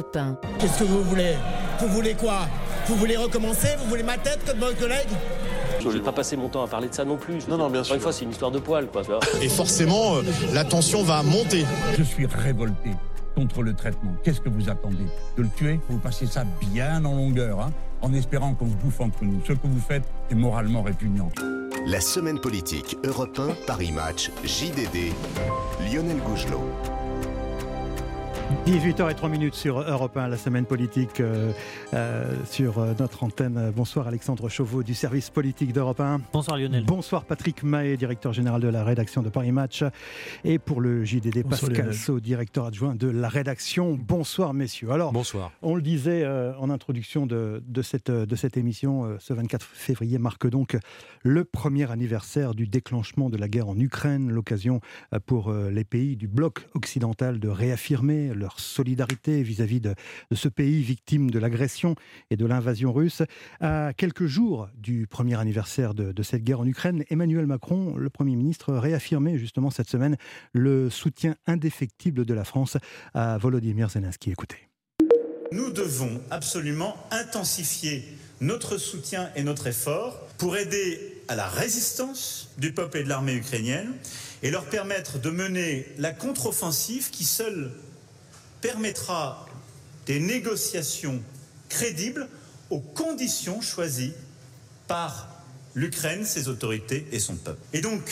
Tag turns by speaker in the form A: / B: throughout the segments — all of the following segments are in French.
A: Europe 1.
B: Qu'est-ce que vous voulez? Vous voulez quoi? Vous voulez recommencer? Vous voulez ma tête comme votre collègue?
C: Je ne vais pas passer mon temps à parler de ça non plus.
D: Non, non, bien sûr.
C: Une fois, c'est une histoire de poil, quoi.
D: Et forcément, euh, la tension va monter.
E: Je suis révolté contre le traitement. Qu'est-ce que vous attendez? De le tuer? Vous passez ça bien en longueur, hein, en espérant qu'on se bouffe entre nous. Ce que vous faites est moralement répugnant.
F: La semaine politique Europe 1, Paris Match, JDD, Lionel Gougelot.
G: 18h03 sur Europe 1, la semaine politique euh, euh, sur euh, notre antenne. Bonsoir Alexandre Chauveau du service politique d'Europe 1.
H: Bonsoir Lionel.
G: Bonsoir Patrick Mahé, directeur général de la rédaction de Paris Match. Et pour le JDD, Pascal Sau, directeur adjoint de la rédaction. Bonsoir messieurs.
H: Alors, Bonsoir.
G: on le disait en introduction de, de, cette, de cette émission, ce 24 février marque donc le premier anniversaire du déclenchement de la guerre en Ukraine, l'occasion pour les pays du bloc occidental de réaffirmer leur solidarité vis-à-vis de, ce pays victime de l'agression et de l'invasion russe. À quelques jours du premier anniversaire de, cette guerre en Ukraine, Emmanuel Macron, le Premier ministre, réaffirmait justement cette semaine le soutien indéfectible de la France à Volodymyr Zelensky. Écoutez.
I: Nous devons absolument intensifier notre soutien et notre effort pour aider à la résistance du peuple et de l'armée ukrainienne et leur permettre de mener la contre-offensive qui seule permettra des négociations crédibles aux conditions choisies par l'Ukraine, ses autorités et son peuple. Et donc,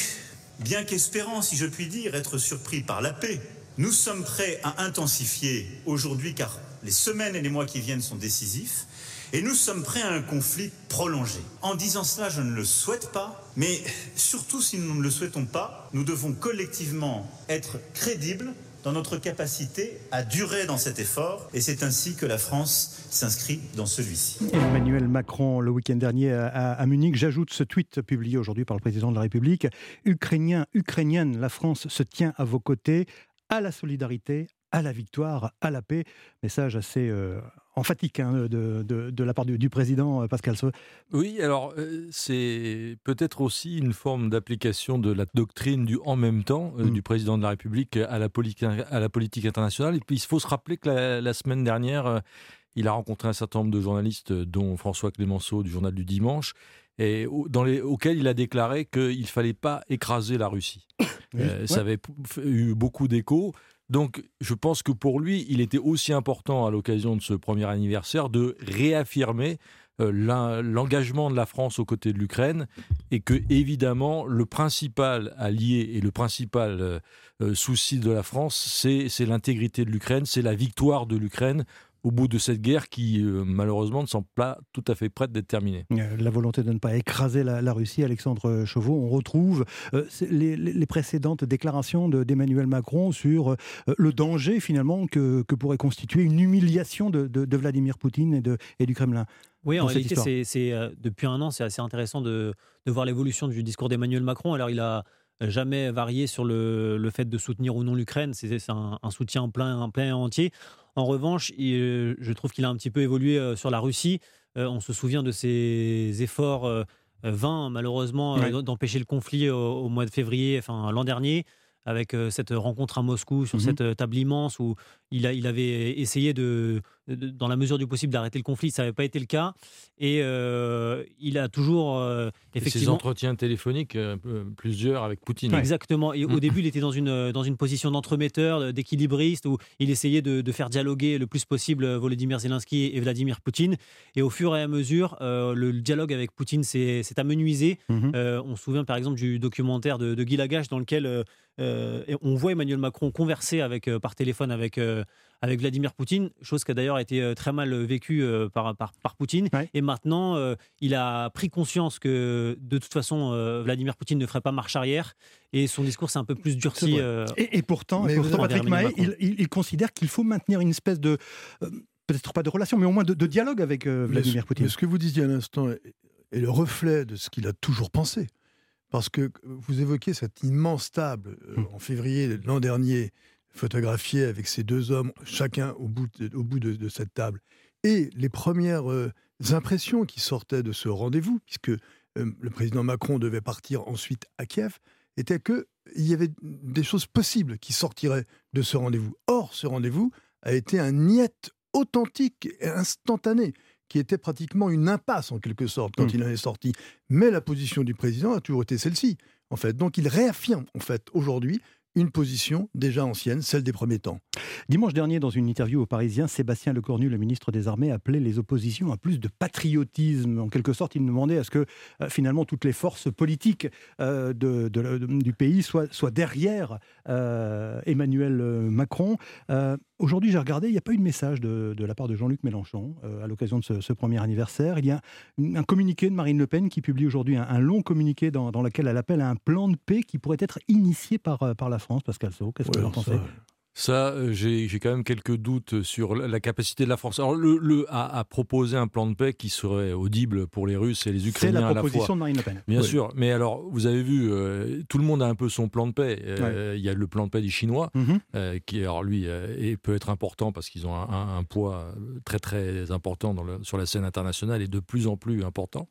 I: bien qu'espérant, si je puis dire, être surpris par la paix, nous sommes prêts à intensifier aujourd'hui, car les semaines et les mois qui viennent sont décisifs, et nous sommes prêts à un conflit prolongé. En disant cela, je ne le souhaite pas, mais surtout si nous ne le souhaitons pas, nous devons collectivement être crédibles dans notre capacité à durer dans cet effort, et c'est ainsi que la France s'inscrit dans celui-ci.
G: Emmanuel Macron, le week-end dernier à, Munich, j'ajoute ce tweet publié aujourd'hui par le président de la République. Ukrainiens, Ukrainiennes, la France se tient à vos côtés, à la solidarité, à la victoire, à la paix. Message assez euh, emphatique hein, de, de, la part du, président euh, Pascal Sau.
J: Oui, alors euh, c'est peut-être aussi une forme d'application de la doctrine du en même temps mm. du président de la République à la, politique, à la politique internationale. Et puis il faut se rappeler que la, semaine dernière, il a rencontré un certain nombre de journalistes, dont François Clémenceau du journal du dimanche, et dans les, auxquels il a déclaré qu'il ne fallait pas écraser la Russie. Ça avait eu beaucoup d'échos. Donc, je pense que pour lui, il était aussi important à l'occasion de ce premier anniversaire de réaffirmer euh, l'engagement de la France aux côtés de l'Ukraine et que, évidemment, le principal allié et le principal euh, euh, souci de la France, c'est l'intégrité de l'Ukraine, c'est la victoire de l'Ukraine au bout de cette guerre qui, euh, malheureusement, ne semble pas tout à fait prête d'être terminée.
G: Euh, la volonté de ne pas écraser la, Russie, Alexandre Chauveau, on retrouve euh, les, précédentes déclarations d'Emmanuel Macron sur le danger, finalement, que, pourrait constituer une humiliation de, Vladimir Poutine et, de, et du Kremlin.
H: Oui, en réalité, c'est depuis un an, c'est assez intéressant de, voir l'évolution du discours d'Emmanuel Macron. Alors, il a jamais varié sur le, fait de soutenir ou non l'Ukraine. C'est un, un, soutien plein, plein et entier. En revanche, euh, je trouve qu'il a un petit peu évolué euh, sur la Russie. Euh, on se souvient de ses efforts vains, malheureusement, d'empêcher le conflit au, mois de février, enfin l'an dernier avec cette rencontre à Moscou sur mmh cette table immense où il, a, il avait essayé de, dans la mesure du possible, d'arrêter le conflit. Ça n'avait pas été le cas. Et il a toujours effectivement.
J: ses entretiens téléphoniques, plusieurs avec Poutine.
H: Exactement. Et au mmh. début, il était dans une, dans une position d'entremetteur, d'équilibriste, où il essayait de, faire dialoguer le plus possible Volodymyr Zelensky et Vladimir Poutine. Et au fur et à mesure, le dialogue avec Poutine s'est amenuisé. Mmh on se souvient par exemple du documentaire de, de Guy Lagache dans lequel euh, et on voit Emmanuel Macron converser avec, euh, par téléphone avec, euh, avec Vladimir Poutine, chose qui a d'ailleurs été très mal vécue par, par, par, Poutine. Et maintenant, il a pris conscience que de toute façon, Vladimir Poutine ne ferait pas marche arrière. Et son discours s'est un peu plus durci.
G: Et, pourtant, Patrick Mahé, il, considère qu'il faut maintenir une espèce de peut-être pas de relation, mais au moins de, dialogue avec Vladimir Poutine.
K: Mais ce que vous disiez à l'instant est le reflet de ce qu'il a toujours pensé. Parce que vous évoquez cette immense table euh, hmm. en février de l'an dernier, photographiée avec ces deux hommes, chacun au bout de, au bout de, cette table. Et les premières euh, impressions qui sortaient de ce rendez-vous, puisque euh, le président Macron devait partir ensuite à Kiev, étaient qu'il y avait des choses possibles qui sortiraient de ce rendez-vous. Or, ce rendez-vous a été un niet authentique et instantanée qui était pratiquement une impasse en quelque sorte quand
G: Mm.
K: il en est sorti. Mais la position du président a toujours été celle-ci, en fait. Donc il réaffirme, en fait, aujourd'hui, une position déjà ancienne, celle des premiers temps.
G: Dimanche dernier, dans une interview au Parisien, Sébastien Lecornu, le ministre des Armées, appelait les oppositions à plus de patriotisme. En quelque sorte, il demandait à ce que euh, finalement toutes les forces politiques euh, du pays soient, derrière euh, Emmanuel Macron. Aujourd'hui, j'ai regardé, il n'y a pas eu de message de, la part de Jean-Luc Mélenchon à l'occasion de ce, premier anniversaire. Il y a un, un communiqué de Marine Le Pen qui publie aujourd'hui un, long communiqué dans, lequel elle appelle à un plan de paix qui pourrait être initié par la France. Pascal Sau, qu'est-ce que vous en pensez?
J: Ça, euh, j'ai quand même quelques doutes sur la capacité de la France. Alors, le, le- à, à proposer un plan de paix qui serait audible pour les Russes et les
G: C'est
J: Ukrainiens
G: la
J: à la fois.
G: proposition de Marine Le Pen.
J: Bien
G: Oui.
J: sûr, mais alors vous avez vu, euh, tout le monde a un peu son plan de paix. Euh, Il y a le plan de paix des Chinois,
G: Mhm.
J: euh, qui alors lui euh, et peut être important parce qu'ils ont un, un- un poids très très important dans le- sur la scène internationale et de plus en plus important.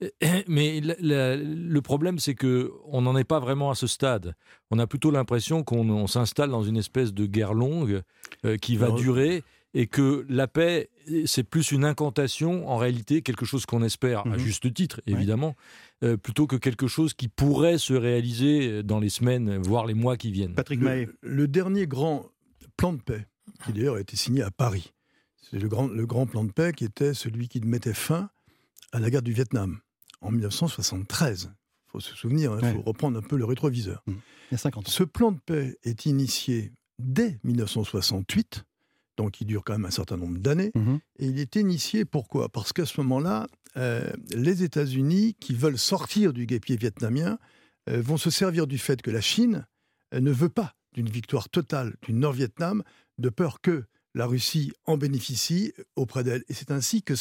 J: Mais la- la- le problème, c'est que on n'en est pas vraiment à ce stade. On a plutôt l'impression qu'on on s'installe dans une espèce de guerre longue euh, qui va
K: Alors-
J: durer et que la paix, c'est plus une incantation, en réalité, quelque chose qu'on espère, à
G: Mhm.
J: juste titre,
G: Ouais.
J: évidemment, euh, plutôt que quelque chose qui pourrait se réaliser dans les semaines, voire les mois qui viennent.
G: Patrick Mahé.
K: Le, le dernier grand plan de paix, qui d'ailleurs a été signé à Paris, c'est le grand, le grand plan de paix qui était celui qui mettait fin à la guerre du Vietnam en 1973. Il faut se souvenir, il
G: Ouais.
K: faut reprendre un peu le rétroviseur.
G: Il y a 50 ans.
K: Ce plan de paix est initié dès 1968, donc il dure quand même un certain nombre d'années.
G: Mhm.
K: Et il est initié pourquoi? Parce qu'à ce moment-là, euh, les États-Unis, qui veulent sortir du guépier vietnamien, euh, vont se servir du fait que la Chine euh, ne veut pas d'une victoire totale du Nord-Vietnam, de peur que la Russie en bénéficie auprès d'elle. Et c'est ainsi que,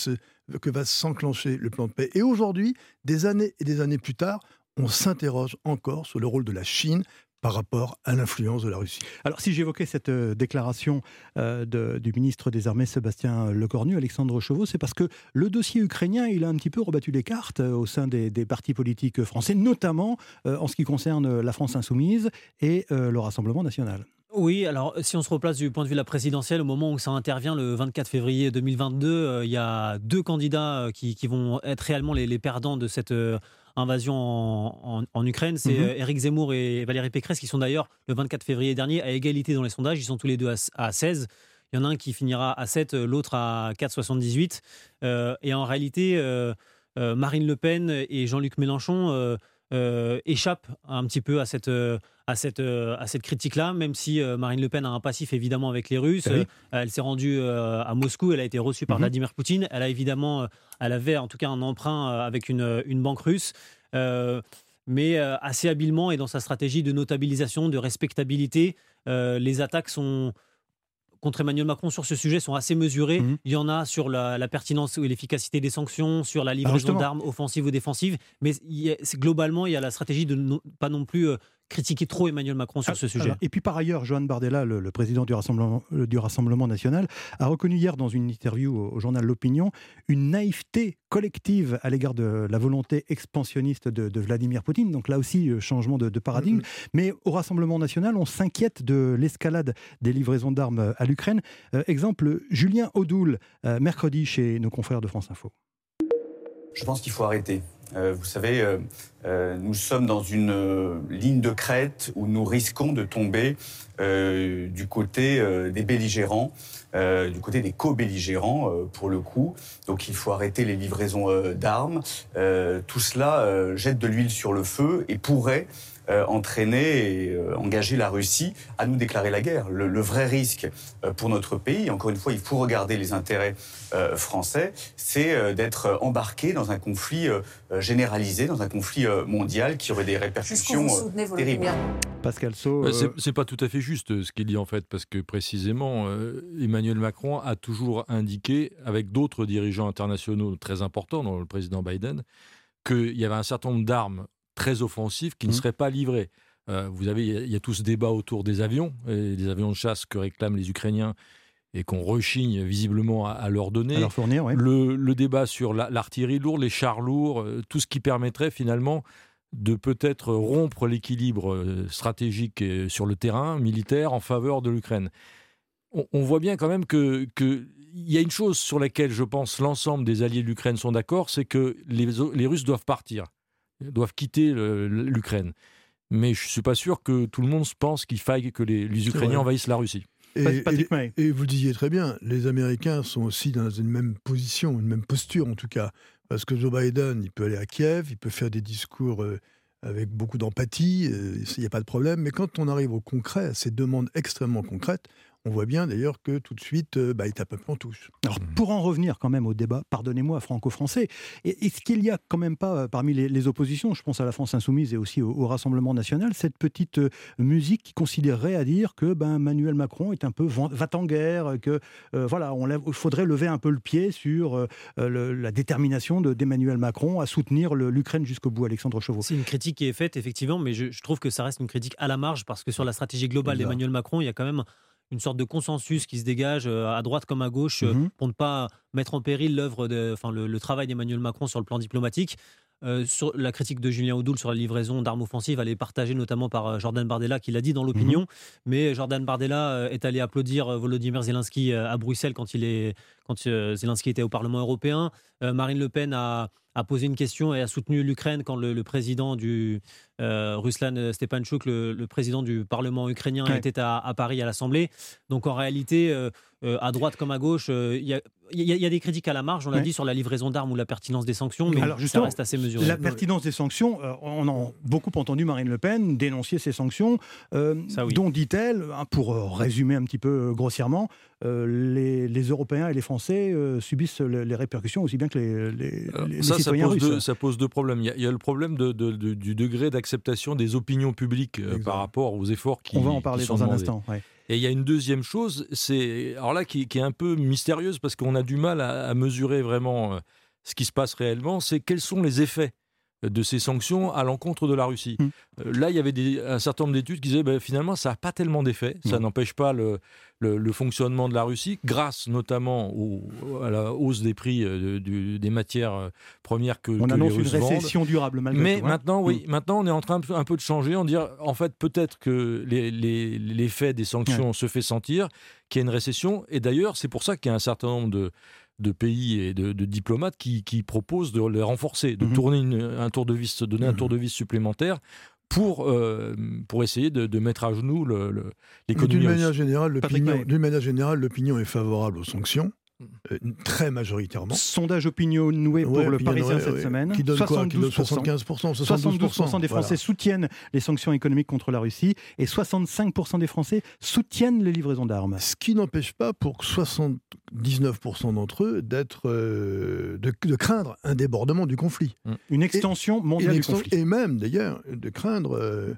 K: va s'enclencher le plan de paix. Et aujourd'hui, des années et des années plus tard, on s'interroge encore sur le rôle de la Chine par rapport à l'influence de la Russie.
G: Alors, si j'évoquais cette euh, déclaration euh, de- du ministre des Armées Sébastien Lecornu, Alexandre Chauveau, c'est parce que le dossier ukrainien, il a un petit peu rebattu les cartes euh, au sein des, des partis politiques français, notamment euh, en ce qui concerne la France insoumise et euh, le Rassemblement national.
H: Oui, alors si on se replace du point de vue de la présidentielle, au moment où ça intervient le 24 février 2022, euh, il y a deux candidats euh, qui, qui vont être réellement les, les perdants de cette euh, invasion en, en- en Ukraine. C'est
G: Mhm.
H: euh, Éric Zemmour et Valérie Pécresse qui sont d'ailleurs le 24 février dernier à égalité dans les sondages. Ils sont tous les deux à, à 16. Il y en a un qui finira à 7, euh, l'autre à 4,78. Euh, et en réalité, euh, euh, Marine Le Pen et Jean-Luc Mélenchon euh, euh, échappent un petit peu à cette, euh, à cette, euh, à cette critique-là, même si euh, Marine Le Pen a un passif évidemment avec les Russes.
G: Oui.
H: Euh, elle s'est rendue à Moscou, elle a été reçue par
G: Mhm.
H: Vladimir Poutine. Elle a évidemment, elle avait en tout cas un emprunt avec une, une banque russe. Euh, mais assez habilement et dans sa stratégie de notabilisation, de respectabilité, euh, les attaques sont contre Emmanuel Macron sur ce sujet sont assez mesurées.
G: Mhm.
H: Il y en a sur la, la pertinence ou l'efficacité des sanctions, sur la livraison
G: justement.
H: d'armes offensives ou défensives. Mais il a- globalement, il y a la stratégie de ne pas non plus critiquer trop Emmanuel Macron sur ce sujet.
G: Alors, et puis par ailleurs, Johan Bardella, le, le président du Rassemblement, euh, du Rassemblement national, a reconnu hier dans une interview au, au journal L'Opinion une naïveté collective à l'égard de la volonté expansionniste de, de Vladimir Poutine. Donc là aussi, euh, changement de, de paradigme. Mais au Rassemblement national, on s'inquiète de l'escalade des livraisons d'armes euh, à l'Ukraine. Euh, exemple, Julien euh, mercredi chez nos confrères de France Info.
A: Je pense qu'il faut arrêter. Euh, vous savez, euh, euh, nous sommes dans une ligne de crête où nous risquons de tomber du côté des belligérants, du côté des co-belligérants pour le coup. Donc il faut arrêter les livraisons d'armes. Tout cela jette de l'huile sur le feu et pourrait euh, entraîner et euh, engager la Russie à nous déclarer la guerre. Le, le vrai risque euh, pour notre pays, encore une fois, il faut regarder les intérêts euh, français, c'est euh, d'être embarqué dans un conflit généralisé, dans un conflit euh, mondial qui aurait des répercussions euh, terribles.
G: Pascal Sau. Euh,
J: C'est pas tout à fait juste ce qu'il dit en fait, parce que précisément, euh, Emmanuel Macron a toujours indiqué, avec d'autres dirigeants internationaux très importants, dont le président Biden, qu'il y avait un certain nombre d'armes très offensives qui ne
G: Mhm.
J: seraient pas livrées. Euh, vous avez, il y a- il y, a tout ce débat autour des avions, et des avions de chasse que réclament les Ukrainiens et qu'on rechigne visiblement à, à leur donner.
G: à leur fournir, oui.
J: Le, le débat sur la- l'artillerie lourde, les chars lourds, euh, tout ce qui permettrait finalement de peut-être rompre l'équilibre euh, stratégique euh, sur le terrain militaire en faveur de l'Ukraine. on, voit bien quand même que, il y a une chose sur laquelle je pense l'ensemble des alliés de l'Ukraine sont d'accord, c'est que les, les, Russes doivent partir, doivent quitter l'Ukraine. Mais je ne suis pas sûr que tout le monde pense qu'il faille que les, Ukrainiens envahissent la Russie.
K: Et, et, vous le disiez très bien, les Américains sont aussi dans une même position, une même posture en tout cas. Parce que Joe Biden, il peut aller à Kiev, il peut faire des discours euh, avec beaucoup d'empathie, euh, il n'y a pas de problème. Mais quand on arrive au concret, à ces demandes extrêmement concrètes, on voit bien d'ailleurs que tout de suite, euh, bah, il tape un peu en touche.
G: Alors, pour en revenir quand même au débat, pardonnez-moi, franco-français, est-ce qu'il n'y a quand même pas euh, parmi les, oppositions, je pense à la France insoumise et aussi au, Rassemblement national, cette petite euh, musique qui considérerait à dire que ben, Emmanuel Macron est un peu va-t-en-guerre, que voilà, il faudrait lever un peu le pied sur la détermination d'Emmanuel Macron à soutenir l'Ukraine jusqu'au bout, Alexandre Chauveau
H: C'est une critique qui est faite, effectivement, mais je, trouve que ça reste une critique à la marge parce que sur la stratégie globale d'Emmanuel Macron, il y a quand même une sorte de consensus qui se dégage euh, à droite comme à gauche euh, mhm. pour ne pas mettre en péril l'œuvre, enfin le, travail d'Emmanuel Macron sur le plan diplomatique. Euh, sur la critique de Julien Oudoul sur la livraison d'armes offensives, elle est partagée notamment par Jordan Bardella qui l'a dit dans l'opinion. Mhm. Mais Jordan Bardella est allé applaudir Volodymyr Zelensky à Bruxelles quand, il est, quand Zelensky était au Parlement européen. Marine Le Pen a, a posé une question et a soutenu l'Ukraine quand le, président du euh, Ruslan Stepanchuk, le, président du Parlement ukrainien, était à, Paris à l'Assemblée. Donc en réalité, euh, euh, à droite comme à gauche, il y, a des critiques à la marge, on l'a dit, sur la livraison d'armes ou la pertinence des sanctions, mais Alors, ça reste assez mesuré.
G: La pertinence des sanctions, on a beaucoup entendu Marine Le Pen dénoncer ces sanctions, dont dit-elle, hein, pour résumer un petit peu grossièrement, les, Européens et les Français subissent les répercussions aussi bien que les, les,
J: ça pose, deux, ça pose deux problèmes. Il y a, le problème de, du degré d'acceptation des opinions publiques euh, par rapport aux efforts qui
G: On va en parler dans un instant.
J: Et il y a une deuxième chose, c'est alors là qui, est un peu mystérieuse parce qu'on a du mal à, mesurer vraiment euh, ce qui se passe réellement, c'est quels sont les effets de ces sanctions à l'encontre de la Russie. Hum. Euh, là, il y avait des, un certain nombre d'études qui disaient ben, finalement, ça n'a pas tellement d'effet. Ça n'empêche pas le, le, fonctionnement de la Russie, grâce notamment à la hausse des prix euh, des matières euh, premières que,
G: on annonce une récession durable malgré
J: Mais
G: tout, hein.
J: maintenant, oui, hum. maintenant, on est en train un peu de changer, en dire en fait peut-être que l'effet des sanctions se fait sentir, qu'il y a une récession. Et d'ailleurs, c'est pour ça qu'il y a un certain nombre de de pays et de, diplomates qui, proposent de les renforcer, de mhm. tourner un tour de vis, donner un tour mhm. de vis supplémentaire pour, euh, pour essayer de, mettre à genoux l'économie.
K: D'une manière générale, l'opinion est favorable aux sanctions. Euh, très majoritairement.
G: Sondage opinion noué pour le Parisien cette semaine.
K: Qui donne 72
G: quoi 75%, 72%, des Français soutiennent les sanctions économiques contre la Russie et 65% des Français soutiennent les livraisons d'armes.
K: Ce qui n'empêche pas pour 79% d'entre eux d'être, euh, de, craindre un débordement du conflit.
G: Une extension mondiale du conflit.
K: Et même d'ailleurs de craindre euh,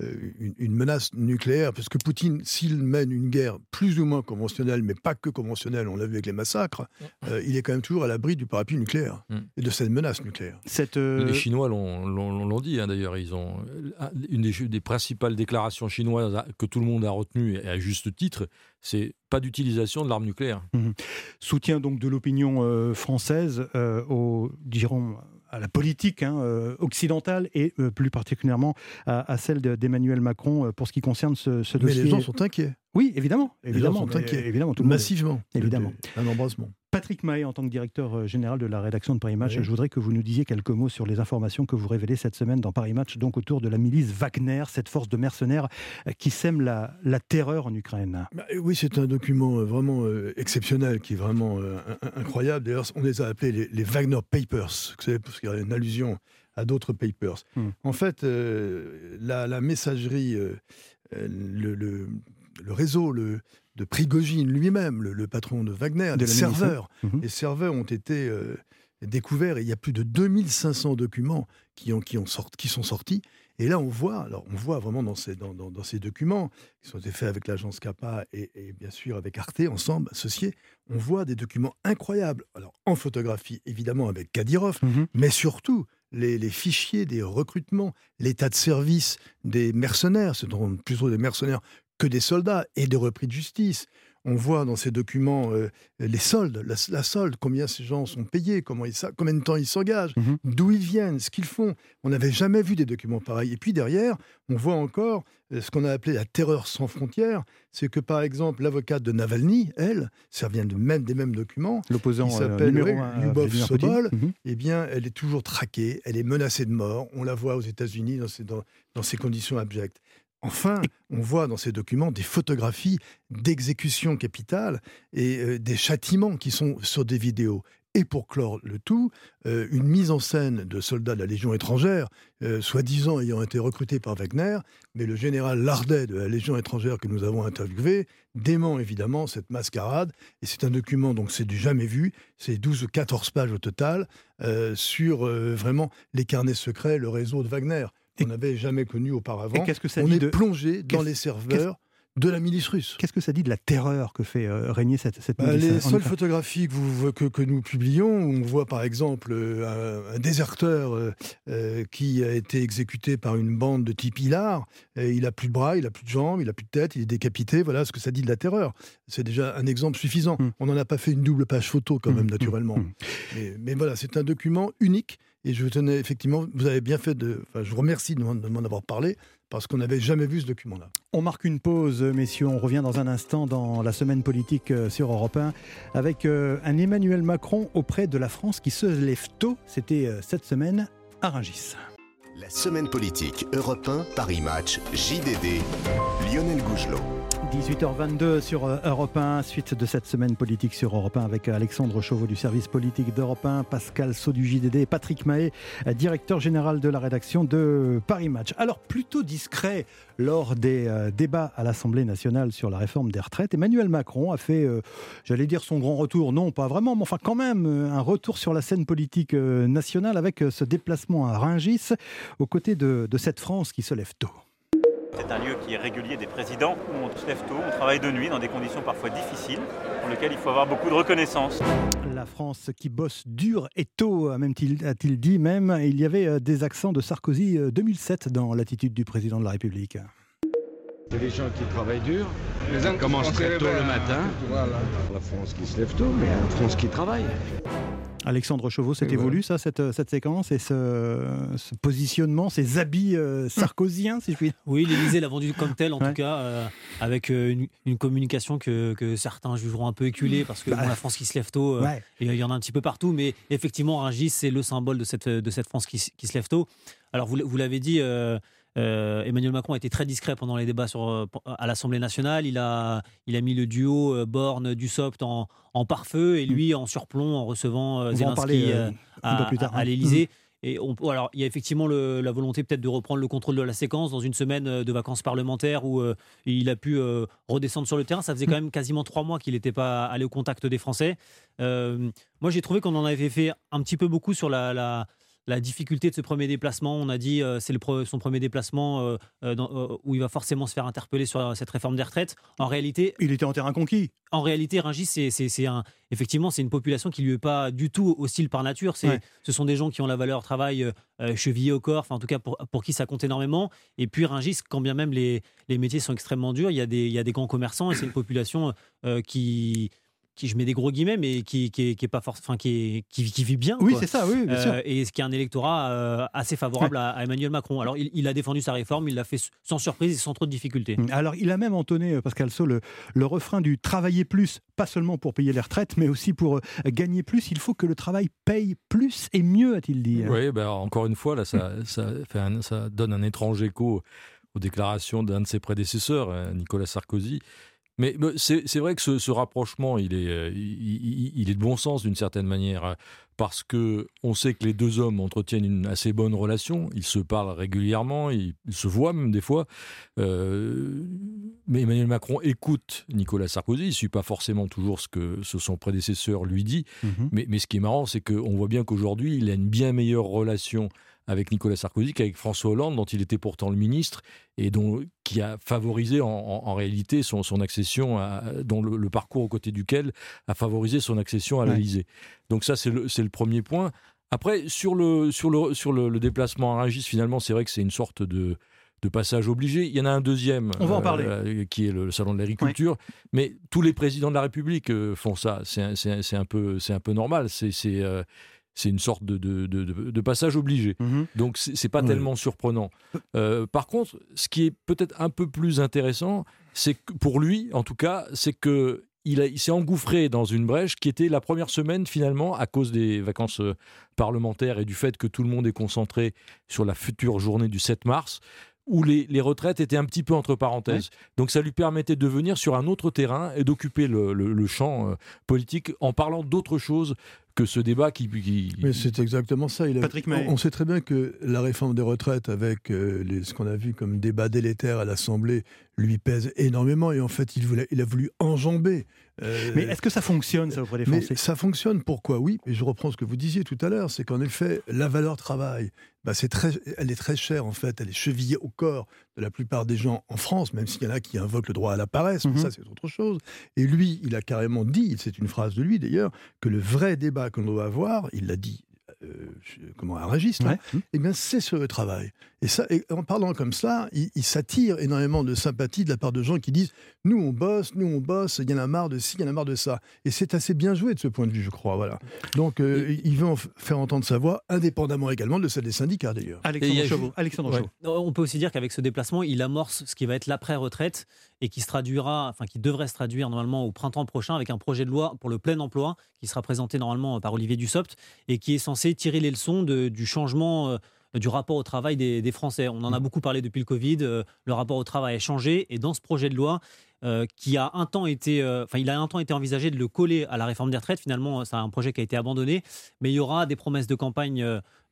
K: euh, une, menace nucléaire, parce que Poutine, s'il mène une guerre plus ou moins conventionnelle, mais pas que conventionnelle, on l'a vu avec les massacres, euh, il est quand même toujours à l'abri du parapluie nucléaire mm. et de cette menace nucléaire.
J: Cette, euh, Les Chinois l'ont dit hein, d'ailleurs, ils ont une des, principales déclarations chinoises que tout le monde a retenues et à juste titre, c'est pas d'utilisation de l'arme nucléaire.
G: Mmh. Soutien donc de l'opinion française au diront à la politique hein, euh, occidentale et euh, plus particulièrement à, celle d'Emmanuel Macron euh, pour ce qui concerne ce, dossier.
K: Mais les gens sont inquiets.
G: Oui, évidemment. évidemment, évidemment tout
K: Massivement.
G: Évidemment.
K: Un embrassement.
G: Patrick Mahé, en tant que directeur général de la rédaction de Paris Match, je voudrais que vous nous disiez quelques mots sur les informations que vous révélez cette semaine dans Paris Match, donc autour de la milice Wagner, cette force de mercenaires qui sème la, la terreur en Ukraine.
K: Bah, oui, c'est un document vraiment exceptionnel, qui est vraiment incroyable. D'ailleurs, on les a appelés les, Wagner Papers, vous savez, parce qu'il y a une allusion à d'autres papers. Hmm. En fait, la, messagerie, le, le réseau le, de Prigogine lui-même, le, patron de Wagner, les serveurs. Mhm. Les serveurs ont été euh, découverts et il y a plus de 2500 documents qui, ont, qui, ont qui sont sortis. Et là, on voit, alors on voit vraiment dans ces, dans, dans, ces documents, qui sont faits avec l'agence CAPA et, bien sûr avec Arte, ensemble, associés, on voit des documents incroyables. Alors en photographie, évidemment, avec Kadyrov, mhm. mais surtout les, les, fichiers des recrutements, l'état de service des mercenaires, ce sont plutôt des mercenaires que des soldats et des repris de justice. On voit dans ces documents euh, les soldes, la, solde, combien ces gens sont payés, comment ils, combien de temps ils s'engagent,
G: Mhm.
K: d'où ils viennent, ce qu'ils font. On n'avait jamais vu des documents pareils. Et puis derrière, on voit encore euh, ce qu'on a appelé la terreur sans frontières. C'est que par exemple, l'avocate de Navalny, elle, ça vient de même, des mêmes documents,
G: L'opposant euh,
K: s'appelle
G: Vladimir Poutine.
K: Sobol,
G: Mhm.
K: eh bien, elle est toujours traquée, elle est menacée de mort. On la voit aux États-Unis dans, dans ces conditions abjectes. Enfin, on voit dans ces documents des photographies d'exécutions capitales et euh, des châtiments qui sont sur des vidéos. Et pour clore le tout, euh, une mise en scène de soldats de la Légion étrangère, euh, soi-disant ayant été recrutés par Wagner, mais le général Lardet de la Légion étrangère que nous avons interviewé dément évidemment cette mascarade. Et c'est un document, donc c'est du jamais vu, c'est 12 ou 14 pages au total, sur vraiment les carnets secrets, le réseau de Wagner, qu'on n'avait jamais connu auparavant.
G: Et qu'est-ce que ça
K: On
G: dit
K: est
G: de-
K: plongé dans les serveurs de la milice russe.
G: Qu'est-ce que ça dit de la terreur que fait euh, régner cette, cette
K: Bah,
G: milice
K: les seules photographies que, vous- que- que nous publions, où on voit par exemple euh, un, un déserteur euh, qui a été exécuté par une bande de type Hilar. Il a plus de bras, il a plus de jambes, il a plus de tête, il est décapité. Voilà ce que ça dit de la terreur. C'est déjà un exemple suffisant.
G: Hmm.
K: On n'en a pas fait une double page photo quand même, naturellement. Mais, mais voilà, c'est un document unique. Et je tenais effectivement, vous avez bien fait de. Enfin, je vous remercie de m'en de m'en avoir parlé parce qu'on n'avait jamais vu ce document-là.
G: On marque une pause, messieurs. On revient dans un instant dans la semaine politique euh, sur Europe 1 avec euh, un Emmanuel Macron auprès de la France qui se lève tôt. C'était euh, cette semaine à Rungis.
F: La semaine politique Europe 1, Paris Match, JDD, Lionel Gougelot.
G: 18h22 sur euh, Europe 1, suite de cette semaine politique sur Europe 1 avec Alexandre Chauveau du service politique d'Europe 1, Pascal Saut du JDD et Patrick Mahé, euh, directeur général de la rédaction de Paris Match. Alors plutôt discret lors des euh, débats à l'Assemblée nationale sur la réforme des retraites, Emmanuel Macron a fait, euh, j'allais dire son grand retour, non pas vraiment, mais enfin quand même euh, un retour sur la scène politique euh, nationale avec euh, ce déplacement à Rungis aux côtés de cette France qui se lève tôt.
L: C'est un lieu qui est régulier des présidents où on se lève tôt, on travaille de nuit dans des conditions parfois difficiles, pour lesquelles il faut avoir beaucoup de reconnaissance.
G: La France qui bosse dur et tôt, a-t-il dit même. Il y avait euh, des accents de Sarkozy euh, 2007 dans l'attitude du président de la République.
M: C'est les gens qui travaillent dur, qui commencent très tôt le matin. La France qui se lève tôt, mais la France qui travaille.
G: Alexandre Chauveau, c'était
M: voilà.
G: voulu ça, cette, cette séquence et ce, ce positionnement, ces habits euh, sarkoziens, si je puis dire
H: Oui, l'Élysée l'a vendu comme tel, en
G: Ouais.
H: tout cas, euh, avec euh, une, une communication que, que certains jugeront un peu éculée, parce que
G: Bah,
H: bon, la France qui se lève tôt, euh,
G: Ouais.
H: il y en a un petit peu partout, mais effectivement, Rungis, c'est le symbole de cette, de cette France qui, se lève tôt. Alors, vous l'avez dit, euh, Emmanuel Macron a été très discret pendant les débats sur, euh, à l'Assemblée nationale. Il a, il a mis le duo euh, Borne-Dussopt en, en pare-feu et lui en surplomb en recevant euh,
G: Mm.
H: Zelensky
G: parler, un peu
H: à,
G: plus tard,
H: à- à
G: hein.
H: l'Élysée. Et on, alors, il y a effectivement le- la volonté peut-être de reprendre le contrôle de la séquence dans une semaine de vacances parlementaires où euh, il a pu euh, redescendre sur le terrain. Ça faisait quand même quasiment trois mois qu'il n'était pas allé au contact des Français. Euh, moi, j'ai trouvé qu'on en avait fait un petit peu beaucoup sur la, la- la difficulté de ce premier déplacement. On a dit euh, c'est son premier déplacement euh, euh, dans- euh, où il va forcément se faire interpeller sur cette réforme des retraites. En réalité,
G: il était en terrain conquis.
H: En réalité, Rungis, c'est, un, effectivement, c'est une population qui lui est pas du tout hostile par nature. C'est,
G: Ouais.
H: Ce sont des gens qui ont la valeur travail chevillée au corps, enfin, en tout cas pour, pour qui ça compte énormément. Et puis Rungis, quand bien même les, les métiers sont extrêmement durs, il y a des, il y a des grands commerçants et c'est une population qui qui je mets des gros guillemets mais qui qui est, qui est pas force enfin qui est, qui, vit- qui vit bien
G: Oui, c'est ça, oui, bien sûr.
H: Euh, et ce qui est un électorat euh, assez favorable à, à Emmanuel Macron alors il, il a défendu sa réforme il l'a fait sans surprise et sans trop de difficultés
G: Alors, il a même entonné, euh, Pascal Saut, le, le refrain du travailler plus, pas seulement pour payer les retraites, mais aussi pour euh, gagner plus. Il faut que le travail paye plus et mieux, a-t-il dit.
J: Oui, ben, encore une fois, là, ça, ça, fait un- ça donne un étrange écho aux déclarations d'un de ses prédécesseurs, Nicolas Sarkozy. Mais mais c'est vrai que ce, ce rapprochement, il est, euh, il, est de bon sens d'une certaine manière, euh, parce que on sait que les deux hommes entretiennent une assez bonne relation, ils se parlent régulièrement, ils, ils se voient même des fois. Euh, mais Emmanuel Macron écoute Nicolas Sarkozy, il ne suit pas forcément toujours ce que ce son prédécesseur lui dit,
G: Mhm.
J: mais, mais ce qui est marrant, c'est qu'on voit bien qu'aujourd'hui, il a une bien meilleure relation avec Nicolas Sarkozy qu'avec François Hollande, dont il était pourtant le ministre, et dont, qui a favorisé en, en- en réalité son, son accession, à, dont le, le parcours aux côtés duquel a favorisé son accession à
G: Ouais.
J: l'Élysée. Donc ça, c'est le, premier point. Après, sur le, sur le, sur le, le déplacement à Rungis, finalement, c'est vrai que c'est une sorte de de passage obligé. Il y en a un deuxième,
G: On va en parler.
J: euh, qui est le salon de l'agriculture. Mais tous les présidents de la République euh, font ça. C'est un, un- peu, un peu normal. C'est c'est, euh, c'est une sorte de, de- de- de- de passage obligé.
G: Mhm.
J: Donc c'est pas tellement surprenant. Euh, par contre, ce qui est peut-être un peu plus intéressant, c'est que pour lui, en tout cas, c'est que il, s'est engouffré dans une brèche qui était la première semaine finalement à cause des vacances euh, parlementaires et du fait que tout le monde est concentré sur la future journée du 7 mars où les, les retraites étaient un petit peu entre parenthèses. Donc ça lui permettait de venir sur un autre terrain et d'occuper le, le- le champ euh, politique en parlant d'autre chose que ce débat qui... qui-
K: Mais c'est exactement ça. Il a-
G: Patrick Mahé.
K: on, on sait très bien que la réforme des retraites, avec euh, les- ce qu'on a vu comme débat délétère à l'Assemblée, lui pèse énormément. Et en fait, il, voulait, il a voulu enjamber. Euh,
G: Mais est-ce que ça fonctionne, ça, auprès des
K: mais
G: Français?
K: ça fonctionne, pourquoi? Oui, et je reprends ce que vous disiez tout à l'heure, c'est qu'en effet, la valeur travail, bah, c'est très, elle est très chère en fait, elle est chevillée au corps de la plupart des gens en France, même s'il y en a qui invoquent le droit à la paresse, mais
G: Mhm.
K: ça c'est autre chose. Et lui, il a carrément dit, c'est une phrase de lui d'ailleurs, que le vrai débat qu'on doit avoir, il l'a dit euh, comment, à Régis, là,
G: Ouais.
K: eh bien, c'est sur le travail. Et, ça, et en parlant comme ça, il, il s'attire énormément de sympathie de la part de gens qui disent Nous, on bosse, nous, on bosse, il y en a marre de ci, il y en a marre de ça. Et c'est assez bien joué de ce point de vue, je crois. Voilà. Donc, euh, il veut en faire entendre sa voix, indépendamment également de celle des syndicats, d'ailleurs.
G: Alexandre Chauveau. Alexandre
J: Ouais.
G: Chauveau.
H: On peut aussi dire qu'avec ce déplacement, il amorce ce qui va être l'après-retraite et qui se traduira, enfin qui devrait se traduire normalement au printemps prochain avec un projet de loi pour le plein emploi qui sera présenté normalement par Olivier Dussopt et qui est censé tirer les leçons de- du changement euh, du rapport au travail des, des Français. On en a beaucoup parlé depuis le Covid. euh, le rapport au travail a changé et dans ce projet de loi. euh, qui a un temps été, euh, enfin, il a un temps été envisagé de le coller à la réforme des retraites. Finalement, c'est un projet qui a été abandonné, mais il y aura des promesses de campagne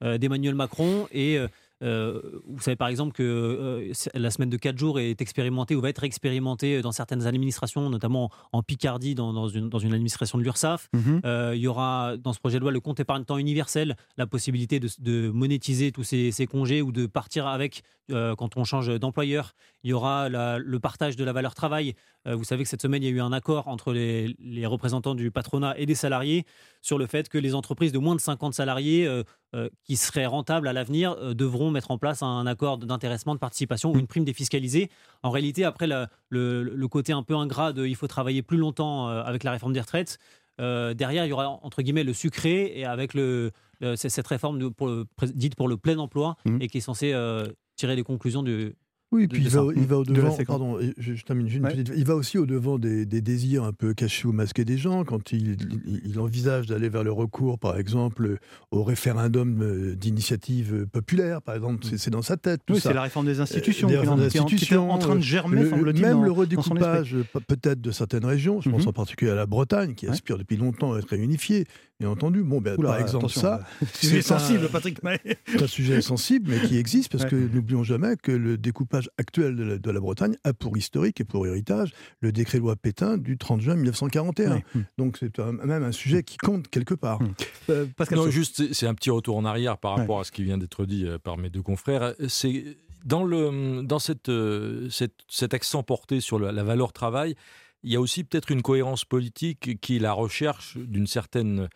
H: d'Emmanuel Macron et euh, euh, vous savez par exemple que euh, la semaine de 4 jours est expérimentée ou va être expérimentée dans certaines administrations, notamment en Picardie, dans, dans une, dans une administration de l'URSSAF.
G: Mhm.
H: Euh, il y aura dans ce projet de loi le compte épargne temps universel, la possibilité de, de monétiser tous ces, ces congés ou de partir avec euh, quand on change d'employeur. Il y aura la- le partage de la valeur travail. Euh, vous savez que cette semaine, il y a eu un accord entre les, les représentants du patronat et des salariés sur le fait que les entreprises de moins de 50 salariés euh, euh, qui seraient rentables à l'avenir devront mettre en place un accord d'intéressement, de participation ou une prime défiscalisée. En réalité, après la- le, le côté un peu ingrat de il faut travailler plus longtemps avec la réforme des retraites, euh, derrière, il y aura entre guillemets le sucré et avec le, le- c'est cette réforme de- pour le- dite pour le plein emploi
G: Mhm.
H: et qui est censée euh, tirer les conclusions du.
K: Oui,
H: de-
K: puis il va, il va au devant. Pardon, et je, je termine une
G: Ouais.
K: petite- Il va aussi au devant des, des désirs un peu cachés ou masqués des gens quand il, il- il envisage d'aller vers le recours, par exemple, au référendum euh, d'initiative euh, populaire, par exemple. C'est- C'est dans sa tête. Tout
G: Oui, c'est la réforme des institutions.
K: Euh, des
G: est en-
K: réformes
G: qui est en- train de germer,
K: le-
G: semble-t-il,
K: Même
G: dans-
K: le redécoupage euh, pe- peut-être de certaines régions, je pense
G: Mhm.
K: en particulier à la Bretagne, qui
G: Ouais.
K: aspire depuis longtemps à être réunifiée, bien entendu. Bon, ben,
G: Oula,
K: par exemple, ça,
G: euh,
K: c'est un-
G: sensible, Patrick
K: c'est un sujet sensible, mais qui existe, parce
G: Ouais.
K: que n'oublions jamais que le découpage actuel de la, de la Bretagne a pour historique et pour héritage le décret loi Pétain du 30 juin 1941.
G: Ouais. Mm.
K: Donc c'est même un sujet qui compte quelque part.
G: Mm. Euh, Pascal
J: Non, juste, c'est- un petit retour en arrière par
G: Ouais.
J: rapport à ce qui vient d'être dit euh, par mes deux confrères. C'est dans, le, dans cette, euh, cette- cet accent porté sur la, la valeur travail, il y a aussi peut-être une cohérence politique qui est la recherche d'une certaine,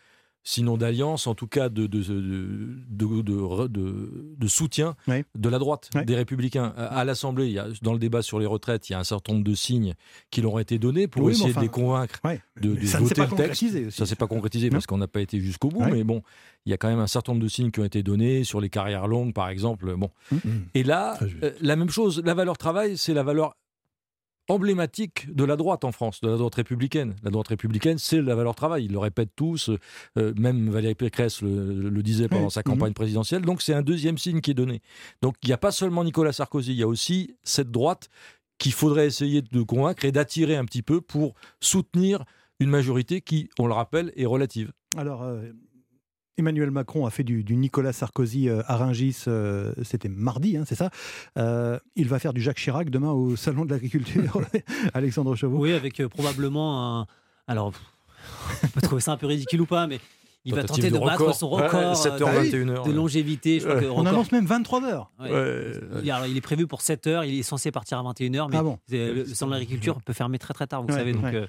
J: sinon d'alliance, en tout cas de, de, de, de, de- de- de soutien de la droite, des républicains. À, à l'Assemblée, il y a- dans le débat sur les retraites, il y a un certain nombre de signes qui leur ont été donnés pour
G: Oui,
J: essayer
G: enfin,
J: de les convaincre
G: Ouais.
J: de,
G: ne
J: voter
G: pas
J: le texte.
G: concrétisé aussi.
J: Ça s'est pas concrétisé
G: Non.
J: parce qu'on n'a pas été jusqu'au bout, mais bon, il y a quand même un certain nombre de signes qui ont été donnés sur les carrières longues, par exemple. Bon,
K: Mm.
J: et là, euh, la même chose, la valeur travail, c'est la valeur emblématique de la droite en France, de la droite républicaine. La droite républicaine, c'est la valeur travail. Ils le répètent tous, euh, même Valérie Pécresse le, le disait pendant
K: Oui.
J: sa
K: Mhm.
J: campagne présidentielle. Donc c'est un deuxième signe qui est donné. Donc il n'y a pas seulement Nicolas Sarkozy, il y a aussi cette droite qu'il faudrait essayer de convaincre et d'attirer un petit peu pour soutenir une majorité qui, on le rappelle, est relative.
G: Alors, euh, Emmanuel Macron a fait du, du Nicolas Sarkozy euh, à Rungis, euh, c'était mardi, hein, c'est ça. Euh, il va faire du Jacques Chirac demain au Salon de l'Agriculture. Alexandre Chauveau.
H: Oui, avec euh, probablement un. Alors, on peut trouver ça un peu ridicule ou pas, mais il va tenter de,
J: de
H: battre son record euh,
J: 7h21.
H: de, de longévité. Je crois que
G: On
H: record-
G: annonce même 23 heures.
H: Ouais.
J: Ouais.
H: Il, alors, il est prévu pour 7 heures, il est censé partir à 21h, mais
G: Ah bon
H: c'est- le, le salon de l'agriculture peut fermer très très tard, vous
G: Ouais,
H: savez. Donc,
G: ouais.
H: euh,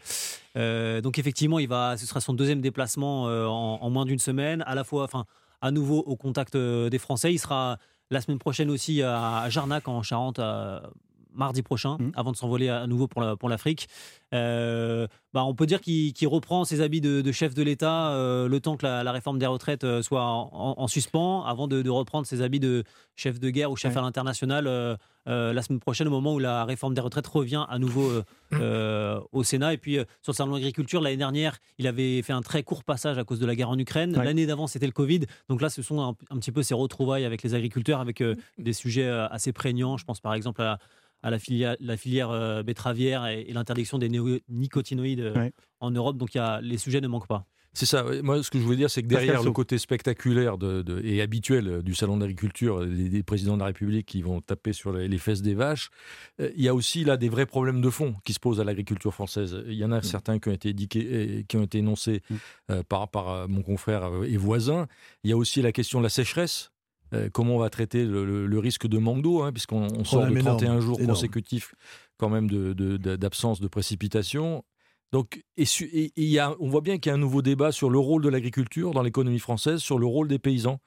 H: euh, donc effectivement, il va, ce sera son deuxième déplacement euh, en, en moins d'une semaine, à la fois, enfin, à nouveau au contact euh, des Français. Il sera la semaine prochaine aussi à Jarnac en Charente mardi prochain, mmh. avant de s'envoler à nouveau pour l'Afrique. Euh, bah, on peut dire qu'il reprend ses habits de, chef de l'État euh, le temps que la, réforme des retraites euh, soit en, suspens, avant de, reprendre ses habits de chef de guerre ou chef à l'international la semaine prochaine, au moment où la réforme des retraites revient à nouveau au Sénat. Et puis sur le salon l'année dernière, il avait fait un très court passage à cause de la guerre en Ukraine. L'année d'avant, c'était le Covid. Donc là, ce sont un, un, petit peu ses retrouvailles avec les agriculteurs, avec des sujets assez prégnants. Je pense par exemple à à la filière, la filière euh, betteravière et, l'interdiction des nicotinoïdes euh, en Europe. Donc y a, les sujets ne manquent pas.
J: C'est ça. Moi, ce que je voulais dire, c'est que derrière le côté spectaculaire de, et habituel euh, du salon d'agriculture, des, présidents de la République qui vont taper sur les, fesses des vaches, il y a aussi là des vrais problèmes de fond qui se posent à l'agriculture française. Il y en a mm. certains qui ont été, qui ont été énoncés mm. par, par mon confrère et voisin. Il y a aussi la question de la sécheresse. Euh, comment on va traiter le, risque de manque d'eau, hein, puisqu'on sort de 31 jours consécutifs quand même d'absence de, précipitation. Donc, et, y a, on voit bien qu'il y a un nouveau débat sur le rôle de l'agriculture dans l'économie française, sur le rôle des paysans.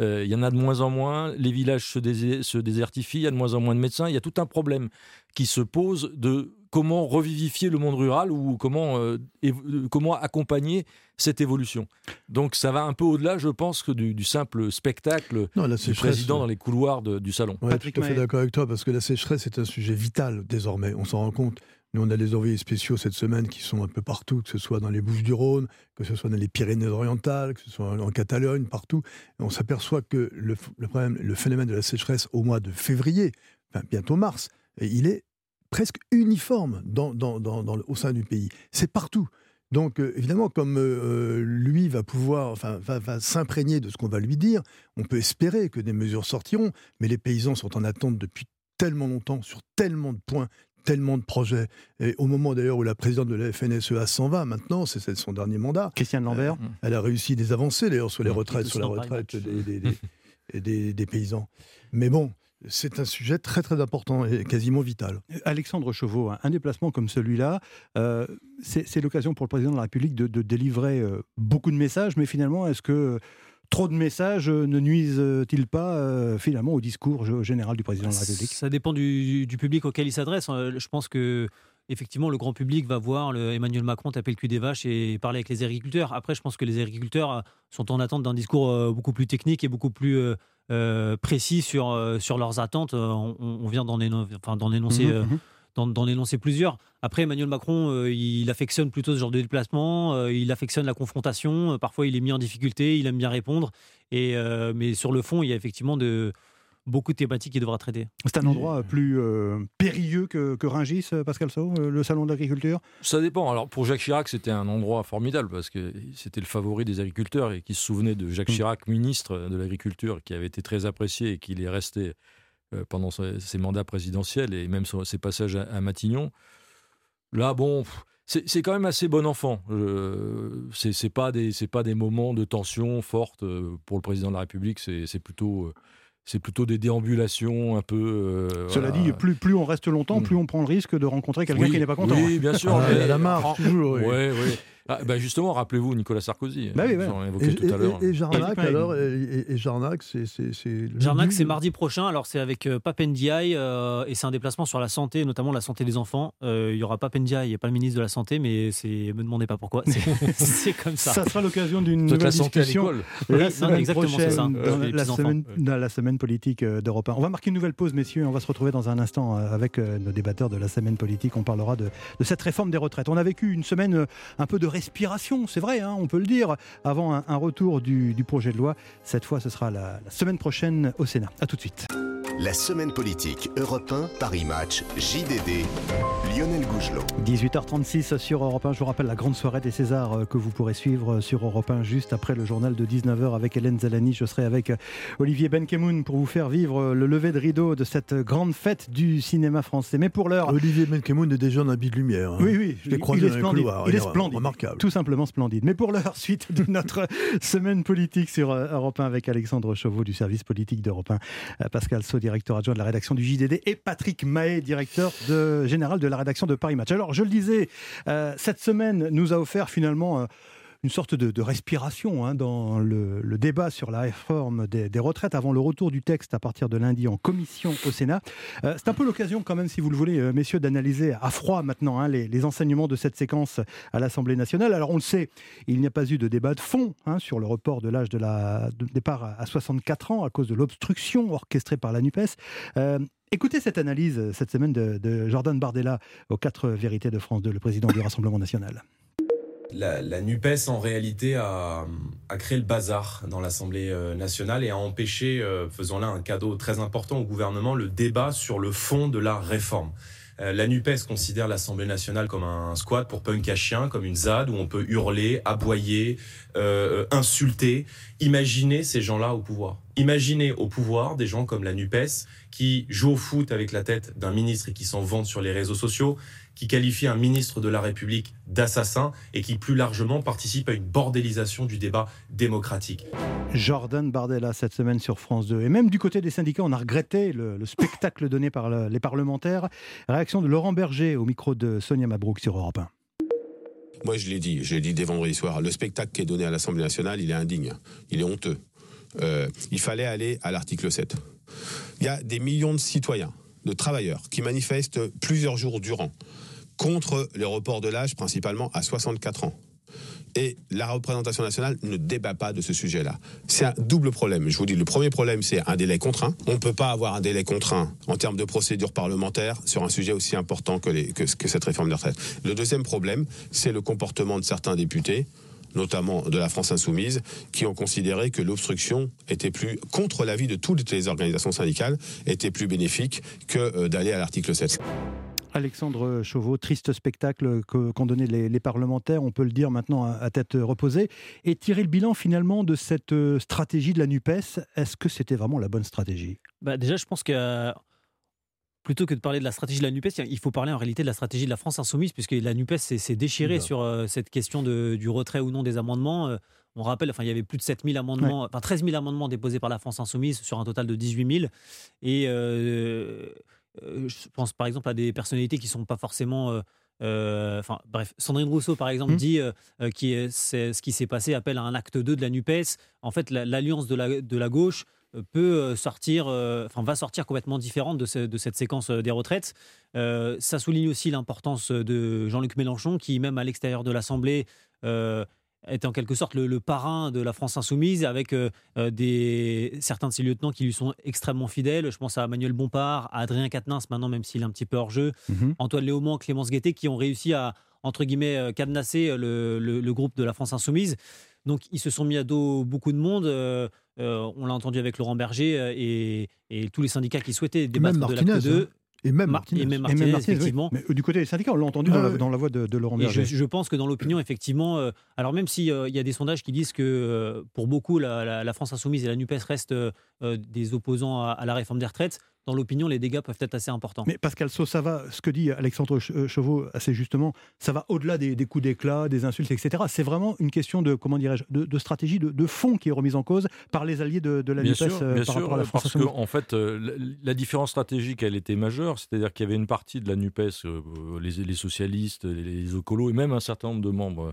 J: Euh, il y en a de moins en moins, les villages se, se, désertifient, il y a de moins en moins de médecins. Il y a tout un problème qui se pose de comment revivifier le monde rural ou comment, euh, euh, comment accompagner cette évolution. Donc ça va un peu au-delà, je pense, que du, simple spectacle du président dans les couloirs du salon.
K: Ouais, Patrick tout à fait d'accord avec toi, parce que la sécheresse est un sujet vital désormais, on s'en rend compte. Nous, on a des envoyés spéciaux cette semaine qui sont un peu partout, que ce soit dans les Bouches du Rhône, que ce soit dans les Pyrénées-Orientales, que ce soit en Catalogne, partout. on s'aperçoit que le, problème, le phénomène de la sécheresse au mois de février, enfin, bientôt mars, il est presque uniforme dans, dans, dans, au sein du pays. C'est partout. Donc, euh, évidemment, comme euh, euh, lui va pouvoir, enfin, va, s'imprégner de ce qu'on va lui dire, on peut espérer que des mesures sortiront, mais les paysans sont en attente depuis tellement longtemps, sur tellement de points, tellement de projets. Et au moment d'ailleurs où la présidente de la FNSEA s'en va, maintenant, c'est son dernier mandat.
G: Christiane Lambert.
K: elle a réussi des avancées d'ailleurs sur les retraites, sur la retraite des, des, des, paysans. Mais bon, c'est un sujet très très important et quasiment vital.
G: Alexandre Chauveau, un déplacement comme celui-là, euh, c'est l'occasion pour le président de la République de, délivrer euh, beaucoup de messages, mais finalement, est-ce que trop de messages ne nuisent-ils pas euh, finalement au discours général du président de la République?
H: Ça dépend du, public auquel il s'adresse. Je pense que effectivement, le grand public va voir le Emmanuel Macron taper le cul des vaches et parler avec les agriculteurs. Après, je pense que les agriculteurs sont en attente d'un discours beaucoup plus technique et beaucoup plus euh, précis sur, euh, sur leurs attentes. Euh, on, vient d'en énoncer, mhm, mhm. énoncer plusieurs. Après, Emmanuel Macron, il affectionne plutôt ce genre de déplacement, il affectionne la confrontation, parfois il est mis en difficulté, il aime bien répondre, et, mais sur le fond, il y a effectivement de, beaucoup de thématiques qu'il devra traiter.
G: C'est un endroit plus euh, périlleux que, que Ringis, euh, Pascal Sau, euh, le salon de l'agriculture?
J: Ça dépend. Alors pour Jacques Chirac, c'était un endroit formidable parce que c'était le favori des agriculteurs et qui se souvenait de Jacques mm. Chirac, ministre de l'Agriculture, qui avait été très apprécié et qui est resté pendant ses mandats présidentiels et même ses passages à, Matignon. Là, bon, c'est quand même assez bon enfant. Euh, c'est pas des c'est pas des moments de tension forte pour le président de la République. C'est plutôt c'est plutôt des déambulations un peu.
G: Euh, Cela dit, plus, plus on reste longtemps, mm. plus on prend le risque de rencontrer quelqu'un qui n'est pas content.
J: Oui, bien sûr.
K: Ah, la marche, toujours.
J: Oui, oui. Ah, bah, justement, rappelez-vous Nicolas Sarkozy.
G: Bah oui,
J: évoqué tout à l'heure.
K: Et, Jarnac, alors Et, Jarnac, c'est.
H: Jarnac, c'est mardi prochain. Alors, c'est avec euh, Papendiaï euh, et c'est un déplacement sur la santé, notamment la santé des enfants. Euh, il y aura Papendiaï, il n'y a pas le ministre de la Santé, mais c'est me demandez pas pourquoi. C'est comme ça.
G: Ça sera l'occasion d'une nouvelle
J: la
G: santé
J: discussion.
G: la semaine prochaine, ça. Dans, la semaine, dans, la semaine, politique d'Europe 1. On va marquer une nouvelle pause, messieurs. On va se retrouver dans un instant avec nos débatteurs de la semaine politique. On parlera de, de cette réforme des retraites. On a vécu une semaine un peu de c'est vrai, hein, on peut le dire, avant un, retour du, projet de loi. Cette fois, ce sera la, la semaine prochaine au Sénat. A tout de suite.
F: La semaine politique Europe 1, Paris Match, JDD, Lionel Gougelot.
G: 18h36 sur Europe 1. Je vous rappelle la grande soirée des Césars euh, que vous pourrez suivre sur Europe 1 juste après le journal de 19h avec Hélène Zalani. Je serai avec euh, Olivier Benkemoun pour vous faire vivre le lever de rideau de cette grande fête du cinéma français. Mais pour l'heure.
K: Olivier Benkemoun est déjà en habit de lumière. Hein.
G: Oui, oui.
K: Je l'ai croisé
G: il est
K: splendide.
G: Il, est splendide. Remarquable. Tout simplement splendide. Mais pour l'heure, suite de notre semaine politique sur euh, Europe 1 avec Alexandre Chauveau du service politique d'Europe 1, Pascal Sau, directeur adjoint de la rédaction du JDD, et Patrick Mahé, directeur général de la rédaction de Paris Match. Alors, je le disais, euh, cette semaine nous a offert finalement... Euh, une sorte de, respiration hein, dans le, débat sur la réforme des, retraites avant le retour du texte à partir de lundi en commission au Sénat. Euh, c'est un peu l'occasion quand même, si vous le voulez, euh, messieurs, d'analyser à froid maintenant hein, les, enseignements de cette séquence à l'Assemblée nationale. Alors on le sait, il n'y a pas eu de débat de fond hein, sur le report de l'âge de, départ à 64 ans à cause de l'obstruction orchestrée par la NUPES. Euh, écoutez cette analyse cette semaine de, de Jordan Bardella aux quatre vérités de France 2, le président du Rassemblement national.
N: La, NUPES, en réalité, a, créé le bazar dans l'Assemblée euh, nationale et a empêché, euh, faisant là un cadeau très important au gouvernement, le débat sur le fond de la réforme. Euh, la NUPES considère l'Assemblée nationale comme un squat pour punk à chien, comme une ZAD où on peut hurler, aboyer, insulter. Imaginez ces gens-là au pouvoir. Imaginez au pouvoir des gens comme la NUPES qui jouent au foot avec la tête d'un ministre et qui s'en vantent sur les réseaux sociaux, qui qualifie un ministre de la République d'assassin et qui plus largement participe à une bordélisation du débat démocratique.
G: Jordan Bardella cette semaine sur France 2. Et même du côté des syndicats, on a regretté le, spectacle donné par les parlementaires. Réaction de Laurent Berger au micro de Sonia Mabrouk sur Europe 1.
O: Moi, je l'ai dit, je l'ai dit dès vendredi soir, le spectacle qui est donné à l'Assemblée nationale, il est indigne, il est honteux. Euh, il fallait aller à l'article 7. Il y a des millions de citoyens, de travailleurs, qui manifestent plusieurs jours durant contre les reports de l'âge, principalement à 64 ans. Et la représentation nationale ne débat pas de ce sujet-là. C'est un double problème. Je vous dis, le premier problème, c'est un délai contraint. On ne peut pas avoir un délai contraint en termes de procédure parlementaire sur un sujet aussi important que, cette réforme des retraites. Le deuxième problème, c'est le comportement de certains députés notamment de la France insoumise, qui ont considéré que l'obstruction était plus, contre l'avis de toutes les organisations syndicales, était plus bénéfique que euh, d'aller à l'article 7.
G: Alexandre Chauveau, triste spectacle qu'ont donné les, parlementaires, on peut le dire maintenant à, tête reposée. Et tirer le bilan finalement de cette euh, stratégie de la NUPES, est-ce que c'était vraiment la bonne stratégie?
H: Bah Déjà, je pense que plutôt que de parler de la stratégie de la NUPES, il faut parler en réalité de la stratégie de la France insoumise, puisque la NUPES s'est déchirée sur euh, cette question de, du retrait ou non des amendements. Euh, on rappelle, enfin, il y avait plus de 7000 amendements, enfin 13 000 amendements déposés par la France insoumise sur un total de 18 000. Et euh, je pense par exemple à des personnalités qui ne sont pas forcément. Euh, euh, enfin, bref, Sandrine Rousseau, par exemple, mmh. dit que qui ce qui s'est passé appelle à un acte 2 de la NUPES. En fait, l'alliance de, la, de la gauche peut sortir, enfin, va sortir complètement différente de, de cette séquence des retraites. ça souligne aussi l'importance de Jean-Luc Mélenchon, qui, même à l'extérieur de l'Assemblée, est en quelque sorte le, parrain de la France insoumise avec euh, euh, des, certains de ses lieutenants qui lui sont extrêmement fidèles. Je pense à Manuel Bompard, à Adrien Quatennens maintenant, même s'il est un petit peu hors jeu, mhm. Antoine Léaumont, Clémence Guettet, qui ont réussi à, entre guillemets, euh, cadenasser le, groupe de la France insoumise. Donc ils se sont mis à dos beaucoup de monde. on l'a entendu avec Laurent Berger et, tous les syndicats qui souhaitaient débattre de l'acte 2.
K: Et même Martinez.
H: Et même Martinez, effectivement.
G: Mais euh, du côté des syndicats, on l'a entendu dans, la, voix de, Laurent Berger.
H: Je, pense que dans l'opinion, effectivement, euh, alors même s'il euh, y a des sondages qui disent que pour beaucoup, la, France Insoumise et la NUPES restent des opposants à, la réforme des retraites, dans l'opinion, les dégâts peuvent être assez importants.
G: Mais Pascal Sau, ça va, ce que dit Alexandre euh, Chauveau assez justement, ça va au-delà des, coups d'éclat, des insultes, etc. C'est vraiment une question de, comment dirais-je, de, stratégie, de, fond qui est remise en cause par les alliés de, la
J: bien
G: NUPES
J: euh, par rapport à la France Parce qu'en en fait, euh, la, différence stratégique, elle était majeure, c'est-à-dire qu'il y avait une partie de la NUPES, les, socialistes, les, écolos et même un certain nombre de membres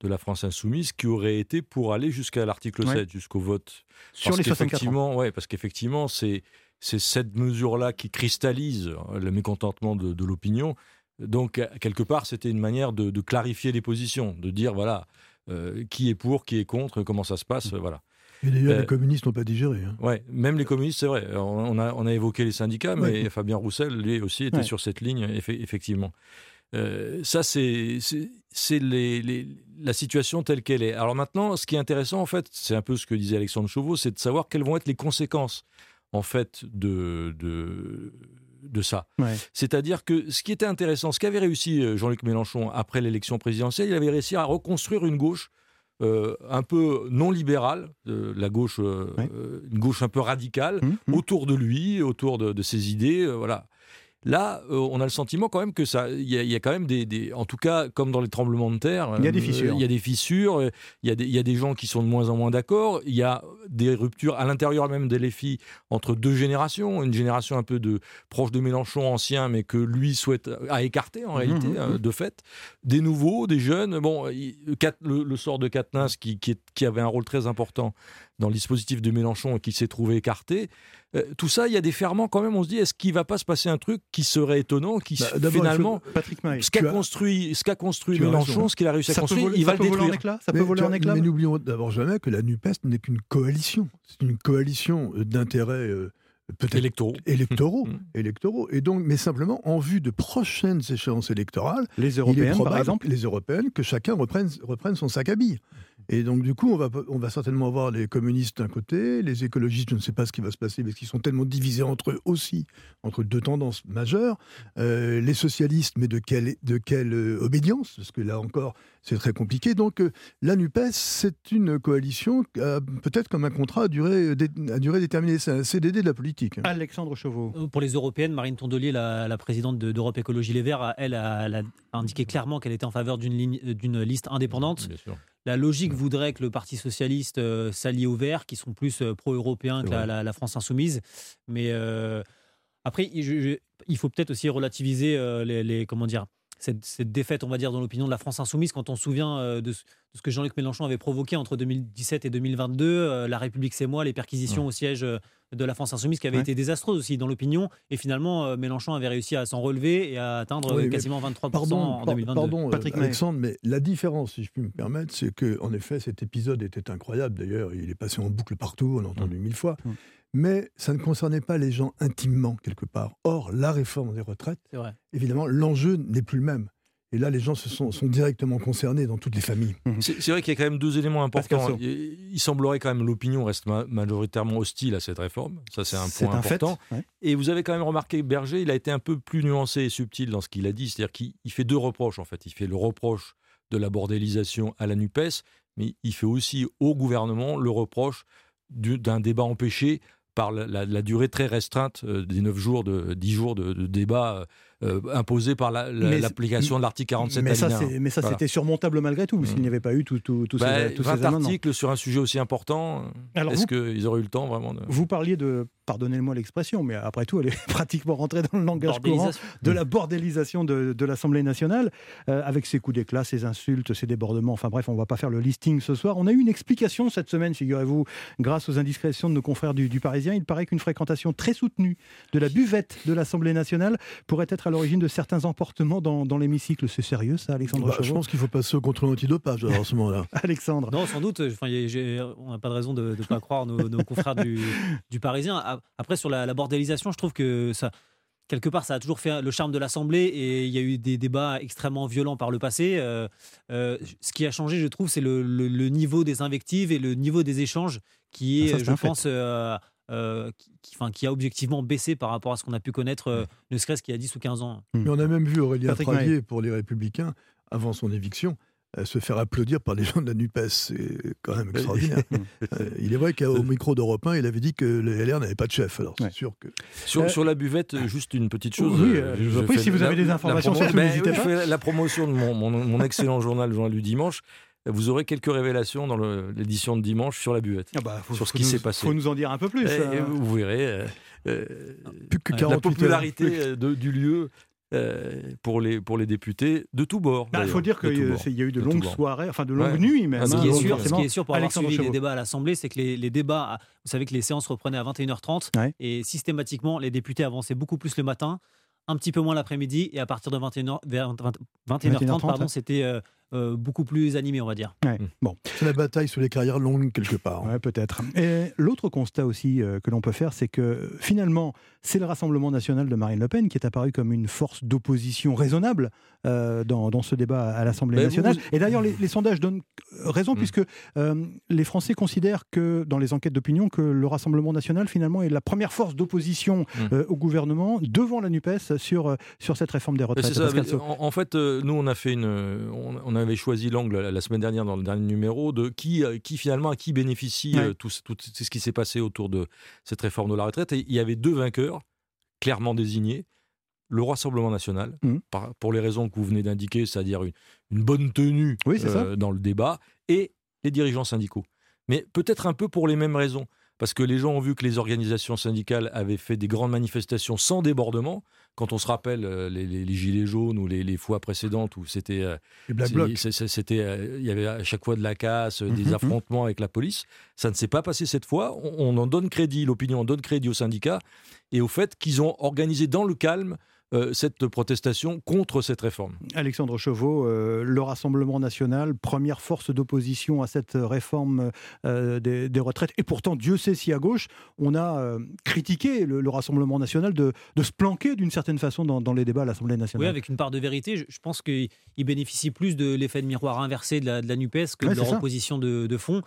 J: de la France insoumise qui aurait été pour aller jusqu'à l'article 7, jusqu'au vote.
G: Sur les 64 ans.
J: Ouais, parce qu'effectivement, c'est c'est cette mesure-là qui cristallise le mécontentement de, l'opinion. Donc, quelque part, c'était une manière de, clarifier les positions, de dire, voilà, euh, qui est pour, qui est contre, comment ça se passe, voilà.
K: Et d'ailleurs, les euh, communistes n'ont pas digéré. Hein.
J: Ouais, même les communistes, c'est vrai. On a, on a évoqué les syndicats, mais Fabien Roussel, lui aussi, était sur cette ligne, effectivement. Euh, ça, c'est la situation telle qu'elle est. Alors maintenant, ce qui est intéressant, en fait, c'est un peu ce que disait Alexandre Chauveau, c'est de savoir quelles vont être les conséquences en fait de, de, de ça. C'est-à-dire que ce qui était intéressant, ce qu'avait réussi euh, Jean-Luc Mélenchon après l'élection présidentielle, il avait réussi à reconstruire une gauche euh, un peu non libérale, euh, la gauche, une gauche un peu radicale, mmh, mmh. autour de lui, autour de, ses idées, voilà. Là, euh, on a le sentiment quand même que ça, il y, a- il y a quand même des, des- en tout cas, comme dans les tremblements de terre,
G: Il y a des
J: euh,
G: fissures.
J: Il y a des fissures. euh, Il y a des, il y a des gens qui sont de moins en moins d'accord. Il y a des ruptures à l'intérieur même des LFI entre deux générations, une génération un peu de proche de Mélenchon ancien, mais que lui souhaite à écarter en réalité
G: Mhm.
J: euh, de fait. Des nouveaux, des jeunes. Bon, le, le sort de Katnins qui, qui, qui avait un rôle très important dans le dispositif de Mélenchon et qui s'est trouvé écarté. Euh, tout ça, il y a des ferments quand même. On se dit, est-ce qu'il va pas se passer un truc qui serait étonnant, qui
K: Bah, faut-
J: finalement,
G: Patrick
J: ce qu'a
K: as-
J: construit, ce qu'a construit Mélenchon,
K: raison.
J: ce qu'il a réussi à
G: Ça peut
J: construire,
G: voler-
J: il va
G: ça
J: le
G: peut voler en
J: détruire.
G: éclats Ça peut
K: Mais,
G: voler en
K: vois,
G: éclats
K: mais n'oublions d'abord jamais que la NUPES n'est qu'une coalition. C'est une coalition euh, d'intérêts euh, peut-être
J: Électoraux.
K: électoraux,
J: Mmh.
K: électoraux. Et donc, mais simplement en vue de prochaines échéances électorales,
G: Les
K: il est
G: Européennes, par exemple
K: les européennes, que chacun reprenne, reprenne son sac à billes. Et donc, du coup, on va, on va certainement avoir les communistes d'un côté, les écologistes, je ne sais pas ce qui va se passer, parce qu'ils sont tellement divisés entre eux aussi, entre deux tendances majeures. Euh, les socialistes, mais de quelle, de quelle euh, obédience? Parce que là encore, c'est très compliqué. Donc, euh, la NUPES, c'est une coalition, euh, peut-être comme un contrat à durée, dé- à durée déterminée. C'est un CDD de la politique.
G: Alexandre Chauveau.
H: Pour les européennes, Marine Tondelier, la, la présidente de- d'Europe Écologie Les Verts, elle a, elle a indiqué clairement qu'elle était en faveur d'une liste indépendante.
J: Bien sûr.
H: La logique voudrait que le Parti socialiste euh, s'allie aux Verts, qui sont plus euh, pro-européens que la, la- la France insoumise. Mais euh, après, il- je- je- il faut peut-être aussi relativiser les, les- comment dire cette, cette défaite, on va dire, dans l'opinion de la France insoumise, quand on se souvient euh, de, ce- de ce que Jean-Luc Mélenchon avait provoqué entre 2017 et 2022, euh, La République c'est moi, les perquisitions au siège euh, de la France insoumise, qui avait
G: Ouais.
H: été désastreuses aussi dans l'opinion. Et finalement, euh, Mélenchon avait réussi à s'en relever et à atteindre
K: Oui,
H: quasiment 23%
K: Pardon,
H: en
K: par-
H: 2022.
K: pardon, euh,
G: Patrick.
K: Alexandre, mais la différence, si je puis me permettre, c'est que en effet, cet épisode était incroyable. D'ailleurs, il est passé en boucle partout, on l'a entendu mille fois.
G: Mm.
K: Mais ça ne concernait pas les gens intimement, quelque part. Or, la réforme des retraites, évidemment, l'enjeu n'est plus le même. Et là, les gens se sont, sont directement concernés dans toutes les familles.
J: C'est c'est vrai qu'il y a quand même deux éléments importants. Il, il semblerait quand même l'opinion reste ma- majoritairement hostile à cette réforme. Ça, c'est un
G: C'est
J: point
G: un fait, ouais.
J: Et vous avez quand même remarqué Berger, il a été un peu plus nuancé et subtil dans ce qu'il a dit. C'est-à-dire qu'il il fait deux reproches, en fait. Il fait le reproche de la bordélisation à la NUPES, mais il fait aussi au gouvernement le reproche du- d'un débat empêché par la, durée très restreinte euh, des 9 jours, de 10 jours de, de débat euh, imposé par la- la-
G: Mais-
J: l'application de l'article 47
G: Mais ça, mais ça,
J: Voilà.
G: c'était surmontable malgré tout, s'il n'y avait pas eu tout- tout- tous
J: Bah,
G: ces, tous ces
J: 20
G: amendements.
J: articles sur un sujet aussi important.
G: Alors
J: Est-ce qu'ils auraient eu le temps vraiment de...
G: Vous parliez de, pardonnez-moi l'expression, mais après tout, elle est pratiquement rentrée dans le langage courant, de la bordélisation de, de l'Assemblée nationale, euh, avec ses coups d'éclat, ses insultes, ses débordements. Enfin bref, on ne va pas faire le listing ce soir. On a eu une explication cette semaine, figurez-vous, grâce aux indiscrétions de nos confrères du, du Parisien. Il paraît qu'une fréquentation très soutenue de la buvette de l'Assemblée nationale pourrait être à l'origine de certains emportements dans, dans l'hémicycle. C'est sérieux, ça, Alexandre
K: Bah, je pense qu'il faut passer au contrôle antidopage alors, à ce moment-là.
G: Alexandre.
H: Non, sans doute. Enfin, y a- on n'a pas de raison de ne pas croire nos, nos confrères du, du Parisien. Après, sur la, la bordélisation, je trouve que ça, quelque part, ça a toujours fait le charme de l'Assemblée et il y a eu des débats extrêmement violents par le passé. Euh, euh, ce qui a changé, je trouve, c'est le, le- le niveau des invectives et le niveau des échanges qui
G: Ah,
H: est,
G: ça, c'est
H: je pense, euh, euh, qui, qui- enfin, qui a objectivement baissé par rapport à ce qu'on a pu connaître, euh, ne serait-ce qu'il y a 10 ou 15 ans.
K: Mais on a même vu Aurélien Pradier pour les Républicains, avant son éviction, euh, se faire applaudir par des gens de la NUPES. C'est quand même extraordinaire. Euh, il est vrai qu'au micro d'Europe 1, il avait dit que les LR n'avaient pas de chef. Alors c'est sûr que.
J: Sur, sur la buvette, juste une petite chose.
G: oui, je vous en prie,
J: fais
G: si vous
J: la-
G: avez des
J: la
G: informations,
J: promo-
G: surtout,
J: Ben oui,
G: pas.
J: Je fais la promotion de mon, mon- mon excellent journal Journal du Dimanche. Vous aurez quelques révélations dans l'édition de dimanche sur la buvette,
G: Ah bah, faut-
J: sur ce qui s'est passé.
G: faut nous en dire un peu plus,
J: Et-
G: hein.
J: vous verrez euh, euh,
K: Plus que
J: la
K: 48 heures.
J: popularité euh, de- du lieu euh, pour, les, pour les députés de tous bords.
G: Bah, Il faut dire qu'il y a eu de longues soirées, enfin de longues
J: Ouais.
G: nuits même.
H: Ce
G: hein,
H: qui, est
G: donc
H: sûr, ce
G: forcément,
H: qui est sûr pour avoir
G: Alexandre
H: suivi les débats à l'Assemblée, c'est que les, les débats, vous savez que les séances reprenaient à 21h30
G: Ouais.
H: et systématiquement les députés avançaient beaucoup plus le matin, un petit peu moins l'après-midi et à partir de 21h, vers 20 21h30,
G: 21h30,
H: pardon, c'était euh, beaucoup plus animé, on va dire.
G: Ouais, Bon,
K: C'est la bataille sur les carrières longues, quelque part.
G: ouais, peut-être. Et l'autre constat aussi euh, que l'on peut faire, c'est que finalement, c'est le Rassemblement national de Marine Le Pen qui est apparu comme une force d'opposition raisonnable euh, dans, dans ce débat à l'Assemblée
J: Ben,
G: nationale.
J: vous-
G: Et d'ailleurs, les, les sondages donnent raison,
J: Mm.
G: puisque euh, les Français considèrent que, dans les enquêtes d'opinion, que le Rassemblement national, finalement, est la première force d'opposition
J: Mm.
G: euh, au gouvernement devant la NUPES sur, sur cette réforme des retraites.
J: ça, en, en fait, euh, nous, on a fait une, on, on avait choisi l'angle la, semaine dernière dans le dernier numéro de qui, euh, qui finalement à qui bénéficie
G: Ouais.
J: euh, tout, ce- tout ce qui s'est passé autour de cette réforme de la retraite. Et il y avait deux vainqueurs clairement désignés. le Rassemblement national,
G: Mmh.
J: par- pour les raisons que vous venez d'indiquer, c'est-à-dire une, une bonne tenue
G: Oui,
J: euh, dans le débat, et les dirigeants syndicaux. Mais peut-être un peu pour les mêmes raisons. Parce que les gens ont vu que les organisations syndicales avaient fait des grandes manifestations sans débordement. Quand on se rappelle euh, les, les- les gilets jaunes ou les, les fois précédentes où c'était, euh, c'était, euh, il y avait à chaque fois de la casse, des
G: mhm.
J: affrontements avec la police. Ça ne s'est pas passé cette fois. On, on en donne crédit, l'opinion en donne crédit aux syndicats et au fait qu'ils ont organisé dans le calme euh, cette protestation contre cette réforme.
G: Alexandre Chauveau, euh, le Rassemblement national, première force d'opposition à cette réforme euh, des, des retraites. Et pourtant, Dieu sait si à gauche, on a euh, critiqué le, le Rassemblement national de, de se planquer d'une certaine façon dans, dans les débats à l'Assemblée
H: Oui,
G: nationale.
H: avec une part de vérité. Je, je pense qu'il il bénéficie plus de l'effet de miroir inversé de la, de la NUPES que
G: Ouais,
H: de leur
G: ça.
H: opposition de, de fond.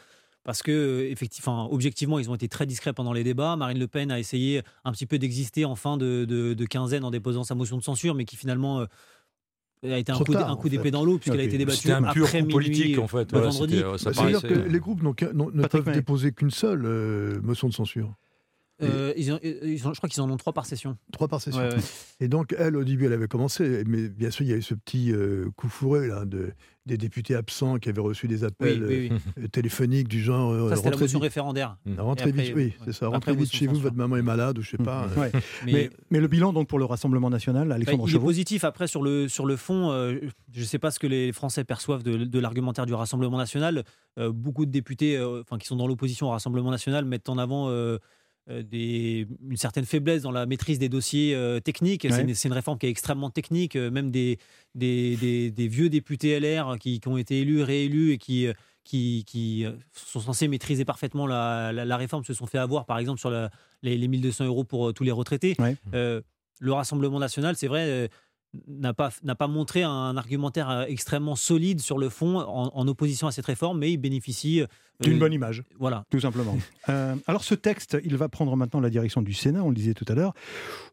H: Parce que, euh, effectivement, objectivement, ils ont été très discrets pendant les débats. Marine Le Pen a essayé un petit peu d'exister en fin de, de- de quinzaine en déposant sa motion de censure, mais qui finalement euh, a été un coup, d-
K: tard,
H: un
K: en
H: coup d'épée dans l'eau, puisqu'elle a été débattue
J: C'était un pur
H: après
J: coup
H: minuit,
J: politique, en fait.
H: le
J: Voilà,
H: vendredi.
J: c'était, ça
K: Bah, C'est-à-dire que les groupes n'ont qu'un- n'ont- ne
G: Patrick
K: peuvent
G: May.
K: déposer qu'une seule euh, motion de censure.
H: Euh, ils ont- ils ont- je crois qu'ils en ont trois par session.
K: Trois par session.
H: Ouais, ouais.
K: Et donc, elle, au début, elle avait commencé, mais bien sûr, il y a eu ce petit euh, coup fourré là, de, des députés absents qui avaient reçu des appels
H: Oui, oui,
K: euh, téléphoniques du genre euh,
H: Ça, c'était la motion
K: vite-
H: référendaire.
K: rentrez
H: après,
K: vite, oui,
H: ouais.
K: c'est ça.
H: Après,
K: Rentrez vite chez vous, votre maman est malade ou je sais pas. euh.
G: Ouais.
H: Mais-
G: Mais, mais le bilan donc pour le Rassemblement national,
H: Bah,
G: Alexandre
H: il est positif. Après, sur le, sur le fond, euh, je ne sais pas ce que les Français perçoivent de, de l'argumentaire du Rassemblement national. Euh, beaucoup de députés euh, enfin, qui sont dans l'opposition au Rassemblement national mettent en avant euh, euh, des, une certaine faiblesse dans la maîtrise des dossiers euh, techniques. C'est une, c'est une réforme qui est extrêmement technique. Euh, Même des, des, des- des vieux députés LR qui, qui ont été élus, réélus et qui, euh, qui, qui, euh, sont censés maîtriser parfaitement la, la- la réforme se sont fait avoir, par exemple, sur la- les, les 1200 euros pour euh, tous les retraités.
G: Ouais.
H: Euh, le Rassemblement national, c'est vrai, euh, n'a pas, n'a pas montré un argumentaire euh, extrêmement solide sur le fond en, en opposition à cette réforme, mais il bénéficie euh,
G: d'une bonne image.
H: Voilà.
G: Tout simplement. Euh, alors ce texte, il va prendre maintenant la direction du Sénat, on le disait tout à l'heure.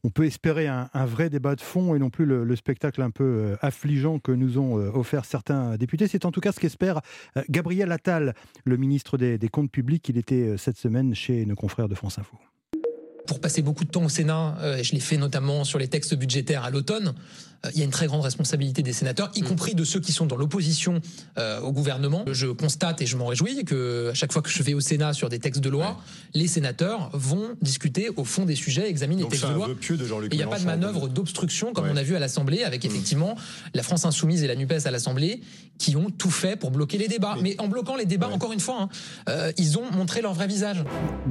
G: On peut espérer un, un vrai débat de fond et non plus le, le spectacle un peu euh, affligeant que nous ont offert certains députés. C'est en tout cas ce qu'espère Gabriel Attal, le ministre des, des Comptes publics. Il était cette semaine chez nos confrères de France Info.
P: Pour passer beaucoup de temps au Sénat, euh, et je l'ai fait notamment sur les textes budgétaires à l'automne, euh, il y a une très grande responsabilité des sénateurs, y compris de ceux qui sont dans l'opposition euh, au gouvernement. Je constate et je m'en réjouis que à chaque fois que je vais au Sénat sur des textes de loi, les sénateurs vont discuter au fond des sujets, examiner les textes
D: c'est
P: de
D: un
P: loi.
D: de Jean-Luc
P: Et il n'y a pas de manœuvre d'obstruction comme
D: Ouais.
P: on a vu à l'Assemblée, avec effectivement la France Insoumise et la NUPES à l'Assemblée qui ont tout fait pour bloquer les débats. Mais, en bloquant les débats, encore une fois, hein, euh, ils ont montré leur vrai visage.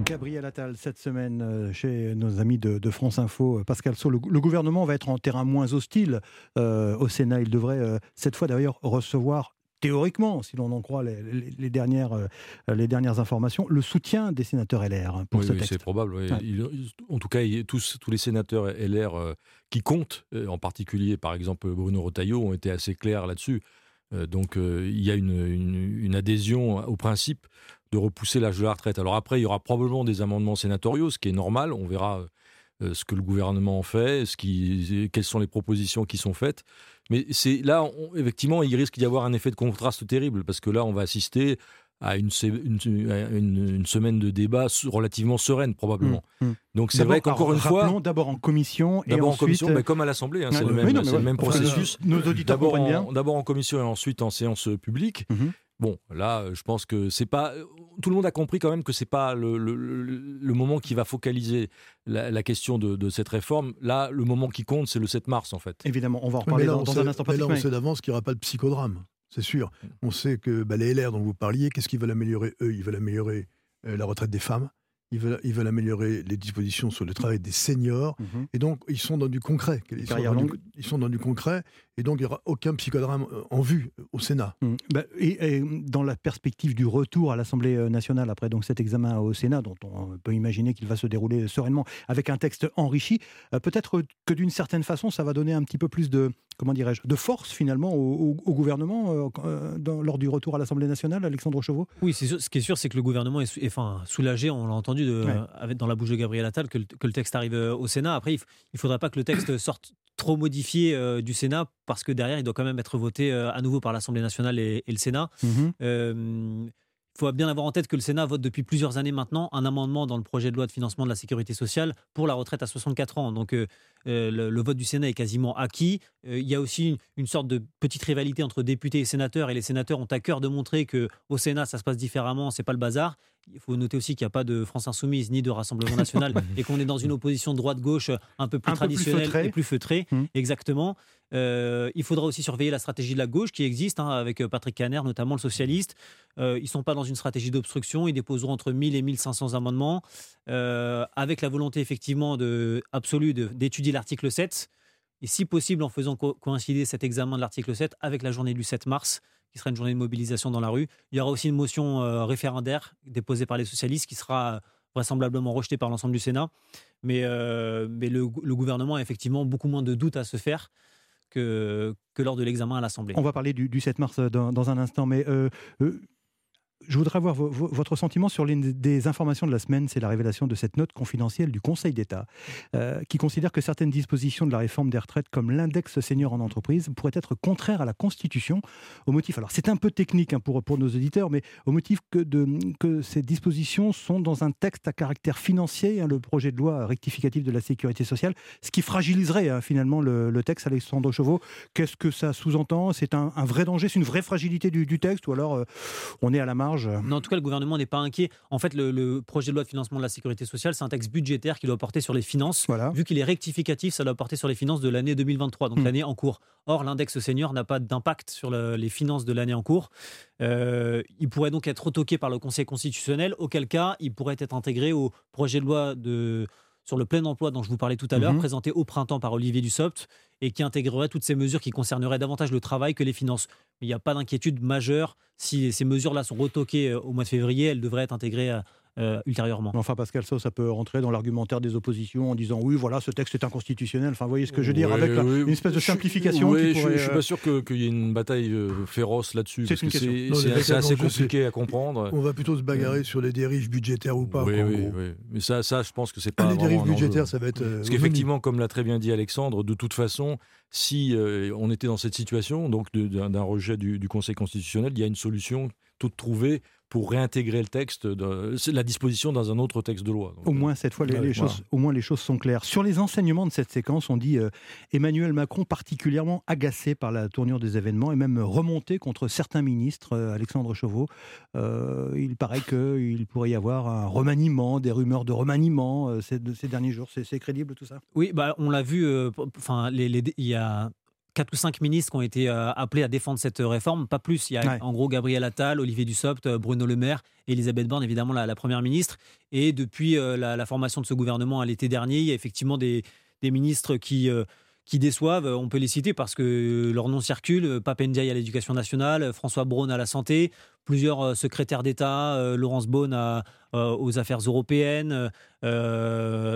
G: Gabriel Attal, cette semaine, euh, chez nos amis de, de France Info, euh, Pascal Sau, le, le gouvernement va être en terrain moins hostile euh, au Sénat. Il devrait, euh, cette fois d'ailleurs, recevoir théoriquement, si l'on en croit les, les- les dernières, euh, les dernières informations, le soutien des sénateurs LR hein, pour
J: Oui,
G: ce
J: oui,
G: texte.
J: c'est probable. oui.
G: Ouais.
J: Il- il- en tout cas, il- tous, tous les sénateurs LR euh, qui comptent, en particulier par exemple Bruno Retailleau, ont été assez clairs là-dessus. Euh, donc il y a une, une- une adhésion au principe de repousser l'âge de la retraite. Alors après, il y aura probablement des amendements sénatoriaux, ce qui est normal. On verra euh, ce que le gouvernement en fait, ce qui, quelles sont les propositions qui sont faites. Mais c'est là, on- effectivement, il risque d'y avoir un effet de contraste terrible parce que là, on va assister à une, se- une- à une- une semaine de débat relativement sereine, probablement.
G: Mmh, mmh.
J: Donc c'est vrai qu'encore une fois.
G: d'abord en commission et
J: D'abord en
G: ensuite,
J: commission, mais comme à l'Assemblée, hein, c'est le
G: oui,
J: même,
G: non, mais
J: c'est
G: ouais,
J: le même
G: enfin,
J: processus.
G: nos auditeurs
J: D'abord en, commission et ensuite en séance publique.
G: Mhm.
J: Bon, là, je pense que c'est pas. Tout le monde a compris quand même que c'est pas le, le- moment qui va focaliser la, la question de, de cette réforme. Là, le moment qui compte, c'est le 7 mars, en fait.
G: Évidemment, on va en reparler
K: là,
G: dans,
K: on
G: dans
K: sait,
G: un instant.
K: mais là, on sait d'avance qu'il n'y aura pas de psychodrame, c'est sûr. On sait que bah, les LR dont vous parliez, qu'est-ce qu'ils veulent améliorer Eux, ils veulent améliorer euh, la retraite des femmes, ils veulent, ils veulent améliorer les dispositions sur le travail des seniors,
G: Mhm.
K: et donc ils sont dans du concret. Ils sont dans, du,
G: longue.
K: ils sont dans du concret, et donc il n'y aura aucun psychodrame euh, en vue euh, au Sénat.
G: Mm. Bah, et, et dans la perspective du retour à l'Assemblée euh, nationale après donc cet examen au Sénat, dont on peut imaginer qu'il va se dérouler sereinement avec un texte enrichi, euh, peut-être que d'une certaine façon, ça va donner un petit peu plus de comment dirais-je de force finalement au, au- au gouvernement euh, euh, dans- lors du retour à l'Assemblée nationale, Alexandre Chauveau?
H: Oui, sûr- ce qui est sûr, c'est que le gouvernement est, enfin, soulagé, on l'a entendu de,
G: Ouais.
H: avec, dans la bouche de Gabriel Attal, que le, que le texte arrive euh, au Sénat. Après, il ne faudra pas que le texte sorte trop modifié euh, du Sénat, parce que derrière, il doit quand même être voté euh, à nouveau par l'Assemblée nationale et, et le Sénat. Euh, Il faut bien avoir en tête que le Sénat vote depuis plusieurs années maintenant un amendement dans le projet de loi de financement de la sécurité sociale pour la retraite à 64 ans. Donc euh, le, le vote du Sénat est quasiment acquis. Euh, il y a aussi une, une sorte de petite rivalité entre députés et sénateurs, et les sénateurs ont à cœur de montrer que au Sénat ça se passe différemment, c'est pas le bazar. Il faut noter aussi qu'il n'y a pas de France Insoumise ni de Rassemblement National et qu'on est dans une opposition droite-gauche un peu plus
G: Un peu plus
H: traditionnelle et plus feutrée.
G: Mmh.
H: Exactement. Euh, il faudra aussi surveiller la stratégie de la gauche qui existe, hein, avec Patrick Caner, notamment le socialiste. Euh, ils ne sont pas dans une stratégie d'obstruction, ils déposeront entre 1000 et 1500 amendements, euh, avec la volonté effectivement de, absolue de- l'article 7, et si possible en faisant co- coïncider cet examen de l'article 7 avec la journée du 7 mars, qui sera une journée de mobilisation dans la rue. Il y aura aussi une motion euh, référendaire déposée par les socialistes qui sera euh, vraisemblablement rejetée par l'ensemble du Sénat. Mais, euh, le, gou- le gouvernement a effectivement beaucoup moins de doutes à se faire que, lors de l'examen à l'Assemblée.
G: On va parler du, du 7 mars dans, dans un instant, mais euh, je voudrais avoir vo- vo- votre sentiment sur l'une des informations de la semaine, c'est la révélation de cette note confidentielle du Conseil d'État, euh, qui considère que certaines dispositions de la réforme des retraites, comme l'index senior en entreprise, pourraient être contraires à la Constitution, au motif, alors c'est un peu technique hein, pour, pour nos auditeurs, mais au motif que, que ces dispositions sont dans un texte à caractère financier, hein, le projet de loi rectificatif de la sécurité sociale, ce qui fragiliserait hein, finalement le, texte. Alexandre Chauveau. Qu'est-ce que ça sous-entend? C'est un, vrai danger, c'est une vraie fragilité du, du texte, ou alors euh, on est à la marge
H: Non, en tout cas, le gouvernement n'est pas inquiet. En fait, le, le projet de loi de financement de la sécurité sociale, c'est un texte budgétaire qui doit porter sur les finances. Vu qu'il est rectificatif, ça doit porter sur les finances de l'année 2023, donc
G: Hmm.
H: l'année en cours. Or, l'index senior n'a pas d'impact sur le- les finances de l'année en cours. Euh, il pourrait donc être retoqué par le Conseil constitutionnel, auquel cas, il pourrait être intégré au projet de loi de, sur le plein emploi dont je vous parlais tout à l'heure,
G: Mhm.
H: présenté au printemps par Olivier Dussopt, et qui intégrerait toutes ces mesures qui concerneraient davantage le travail que les finances. Mais il n'y a pas d'inquiétude majeure. Si ces mesures-là sont retoquées euh, au mois de février, elles devraient être intégrées euh, euh, ultérieurement.
G: Enfin, Pascal Sau, ça peut rentrer dans l'argumentaire des oppositions en disant oui, voilà, ce texte est inconstitutionnel. Enfin, vous voyez ce que je veux dire, avec la-
J: oui.
G: une espèce de simplification
J: oui,
G: qui
J: je-
G: pourrait,
J: je, suis
G: euh,
J: pas sûr que- qu'il y ait une bataille euh, féroce là-dessus.
G: C'est
J: assez
K: enjeux,
J: compliqué à comprendre.
K: On va plutôt se bagarrer sur les dérives budgétaires ou pas.
J: Oui,
K: quoi,
J: oui, oui. Mais ça, ça, je pense que c'est pas
K: Les dérives budgétaires, ça va être, euh,
J: Parce qu'effectivement, comme l'a très bien dit Alexandre, de toute façon, si euh, on était dans cette situation, donc d'un rejet du, du Conseil constitutionnel, il y a une solution toute trouvée pour réintégrer le texte, de, la disposition dans un autre texte de loi. Donc,
G: Au moins cette fois, les,
J: Ouais,
G: les
J: voilà.
G: choses, au moins les choses sont claires. Sur les enseignements de cette séquence, on dit euh, Emmanuel Macron particulièrement agacé par la tournure des événements et même remonté contre certains ministres. euh, Alexandre Chauveau, Euh, il paraît qu'il pourrait y avoir un remaniement, des rumeurs de remaniement euh, ces, de ces derniers jours. C'est crédible tout ça?
H: Oui, bah, on l'a vu, euh, enfin, les, les- il y a quatre ou cinq ministres qui ont été euh, appelés à défendre cette réforme, pas plus. Il y a
G: Ouais.
H: en gros Gabriel Attal, Olivier Dussopt, euh, Bruno Le Maire et Elisabeth Borne, évidemment la, la première ministre. Et depuis euh, la, la formation de ce gouvernement à l'été dernier, il y a effectivement des, des ministres qui, euh, qui déçoivent. On peut les citer parce que leur nom circule. Pape Ndiaye à l'éducation nationale, François Braun à la santé, plusieurs euh, secrétaires d'État, euh, Laurence Beaune à- euh, aux affaires européennes,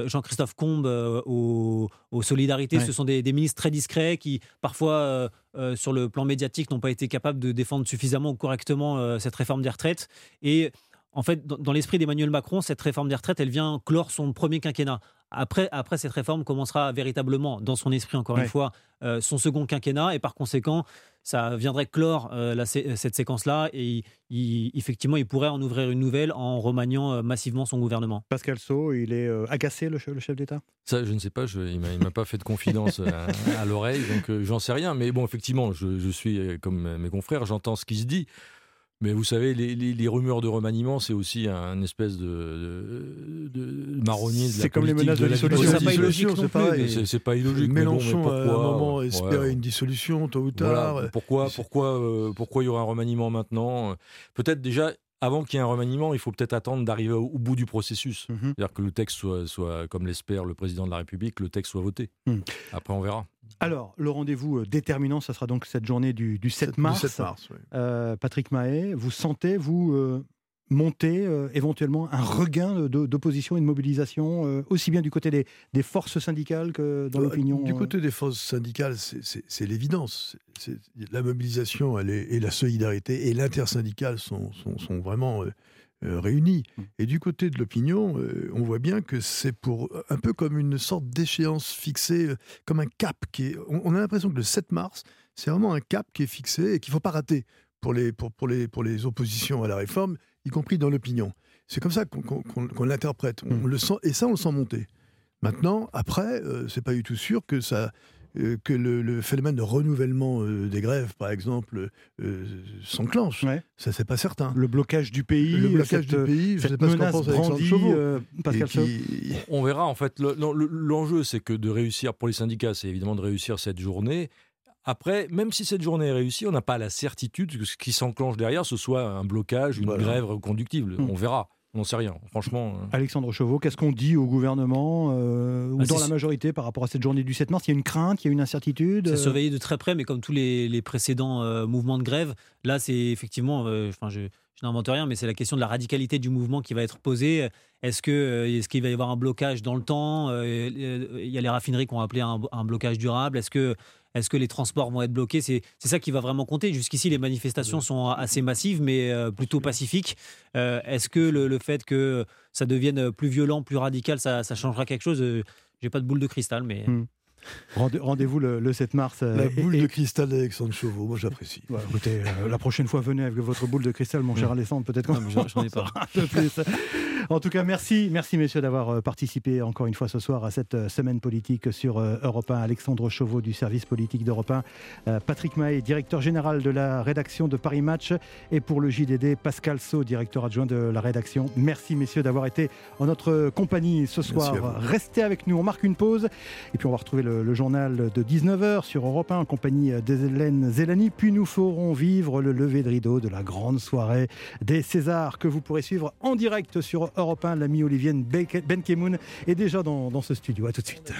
H: Jean-Christophe Combe euh, aux, aux solidarités.
G: Ouais.
H: Ce sont des, des ministres très discrets qui, parfois, sur le plan médiatique, n'ont pas été capables de défendre suffisamment ou correctement cette réforme des retraites. Et en fait, dans, dans l'esprit d'Emmanuel Macron, cette réforme des retraites, elle vient clore son premier quinquennat. Après, après cette réforme commencera véritablement, dans son esprit, encore
G: Ouais.
H: une fois, euh, son second quinquennat. Et par conséquent, ça viendrait clore euh, la sé- cette séquence-là. Et il- il- effectivement, il pourrait en ouvrir une nouvelle en remaniant euh, massivement son gouvernement.
G: Pascal Sau, il est euh, agacé, le, che- le chef d'État?
J: Ça, je ne sais pas, je- il m'a- il m'a pas fait de confidence à, à l'oreille, donc euh, j'en sais rien. Mais bon, effectivement, je, je suis euh, comme mes confrères, j'entends ce qui se dit. Mais vous savez, les, les- les rumeurs de remaniement, c'est aussi un espèce de, de- de marronnier de
G: C'est comme les menaces de
J: la vie
G: dissolution. C'est pas illogique
K: c'est
G: non plus,
J: pas illogique. mais bon, mais
K: Mélenchon, à un moment,
J: ouais.
K: espérait une dissolution, tôt ou tard.
J: Voilà, pourquoi, pourquoi, euh, pourquoi il y aura un remaniement maintenant? Euh, Peut-être déjà, avant qu'il y ait un remaniement, il faut peut-être attendre d'arriver au, au bout du processus.
G: Mhm.
J: C'est-à-dire que le texte soit, soit comme l'espère le président de la République, le texte soit voté.
G: Mhm.
J: Après, on verra.
G: Alors, le rendez-vous euh, déterminant, ça sera donc cette journée du, du 7
K: Du
G: mars.
K: 7 mars, oui.
G: Euh, Patrick Mahé, vous sentez, vous, euh, monter euh, éventuellement un regain d'opposition et de mobilisation, euh, aussi bien du côté des, des forces syndicales que dans
K: Euh,
G: l'opinion
K: Du côté des forces syndicales, c'est- l'évidence. La mobilisation elle est- et la solidarité et l'intersyndicale sont, sont, sont vraiment euh, réunis.
G: Mmh.
K: Et du côté de l'opinion, euh, on voit bien que c'est pour un peu comme une sorte d'échéance fixée, euh, comme un cap qui est. On, on a l'impression que le 7 mars, c'est vraiment un cap qui est fixé et qu'il ne faut pas rater pour les, pour, pour, les, pour les oppositions à la réforme, y compris dans l'opinion. C'est comme ça qu'on l'interprète. On mm. le sent, et ça, on le sent monter. Maintenant, après, euh, c'est pas du tout sûr que ça, euh, que le, phénomène de renouvellement euh, des grèves, par exemple, s'enclenche. Ça, c'est pas certain.
G: Le blocage du pays,
K: le blocage du pays, je sais pas ce Alexandre Chauveau.
G: Pascal
J: On verra en fait. L'enjeu, c'est que de réussir pour les syndicats, c'est évidemment de réussir cette journée. Après, même si cette journée est réussie, on n'a pas la certitude que ce qui s'enclenche derrière, ce soit un blocage, une grève reconductible. Hmm. On verra. On n'en sait rien, franchement. Euh.
G: Alexandre Chauveau, qu'est-ce qu'on dit au gouvernement euh, ou bah, dans la majorité par rapport à cette journée du 7 mars? Il y a une crainte, il y a une incertitude?
H: C'est
G: euh
H: surveillé de très près, mais comme tous les, précédents mouvements de grève, là, c'est effectivement, enfin, je, je n'invente rien, mais c'est la question de la radicalité du mouvement qui va être posée. Est-ce que est-ce qu'il va y avoir un blocage dans le temps? Il y a les raffineries qui ont appelé un, un blocage durable. Est-ce que est-ce que les transports vont être bloqués? C'est ça qui va vraiment compter. Jusqu'ici, les manifestations sont assez massives, mais euh, plutôt pacifiques. Euh, est-ce que le, fait que ça devienne plus violent, plus radical, ça, changera quelque chose? Euh, J'ai pas de boule de cristal, mais.
G: Hmm. Rendez-vous le, 7 mars.
K: La boule de cristal d'Alexandre Chauveau, moi j'apprécie.
G: écoutez, la prochaine fois, venez avec votre boule de cristal, mon cher. Alexandre, peut-être qu'on
H: j'en ai pas.
G: En tout cas, merci, merci messieurs d'avoir euh, participé encore une fois ce soir à cette euh, semaine politique sur euh, Europe 1. Alexandre Chauveau du service politique d'Europe 1, Patrick Mahé, directeur général de la rédaction de Paris Match, et pour le JDD, Pascal Sau, directeur adjoint de la rédaction. Merci messieurs d'avoir été en notre compagnie ce soir. Restez avec nous, on marque une pause, et puis on va retrouver le, journal de 19h sur Europe 1 en compagnie d'Hélène Zelani, puis nous ferons vivre le lever de rideau de la grande soirée des Césars que vous pourrez suivre en direct sur Europe 1, l'ami Olivier Benkemoun est déjà dans, dans ce studio. A tout de suite.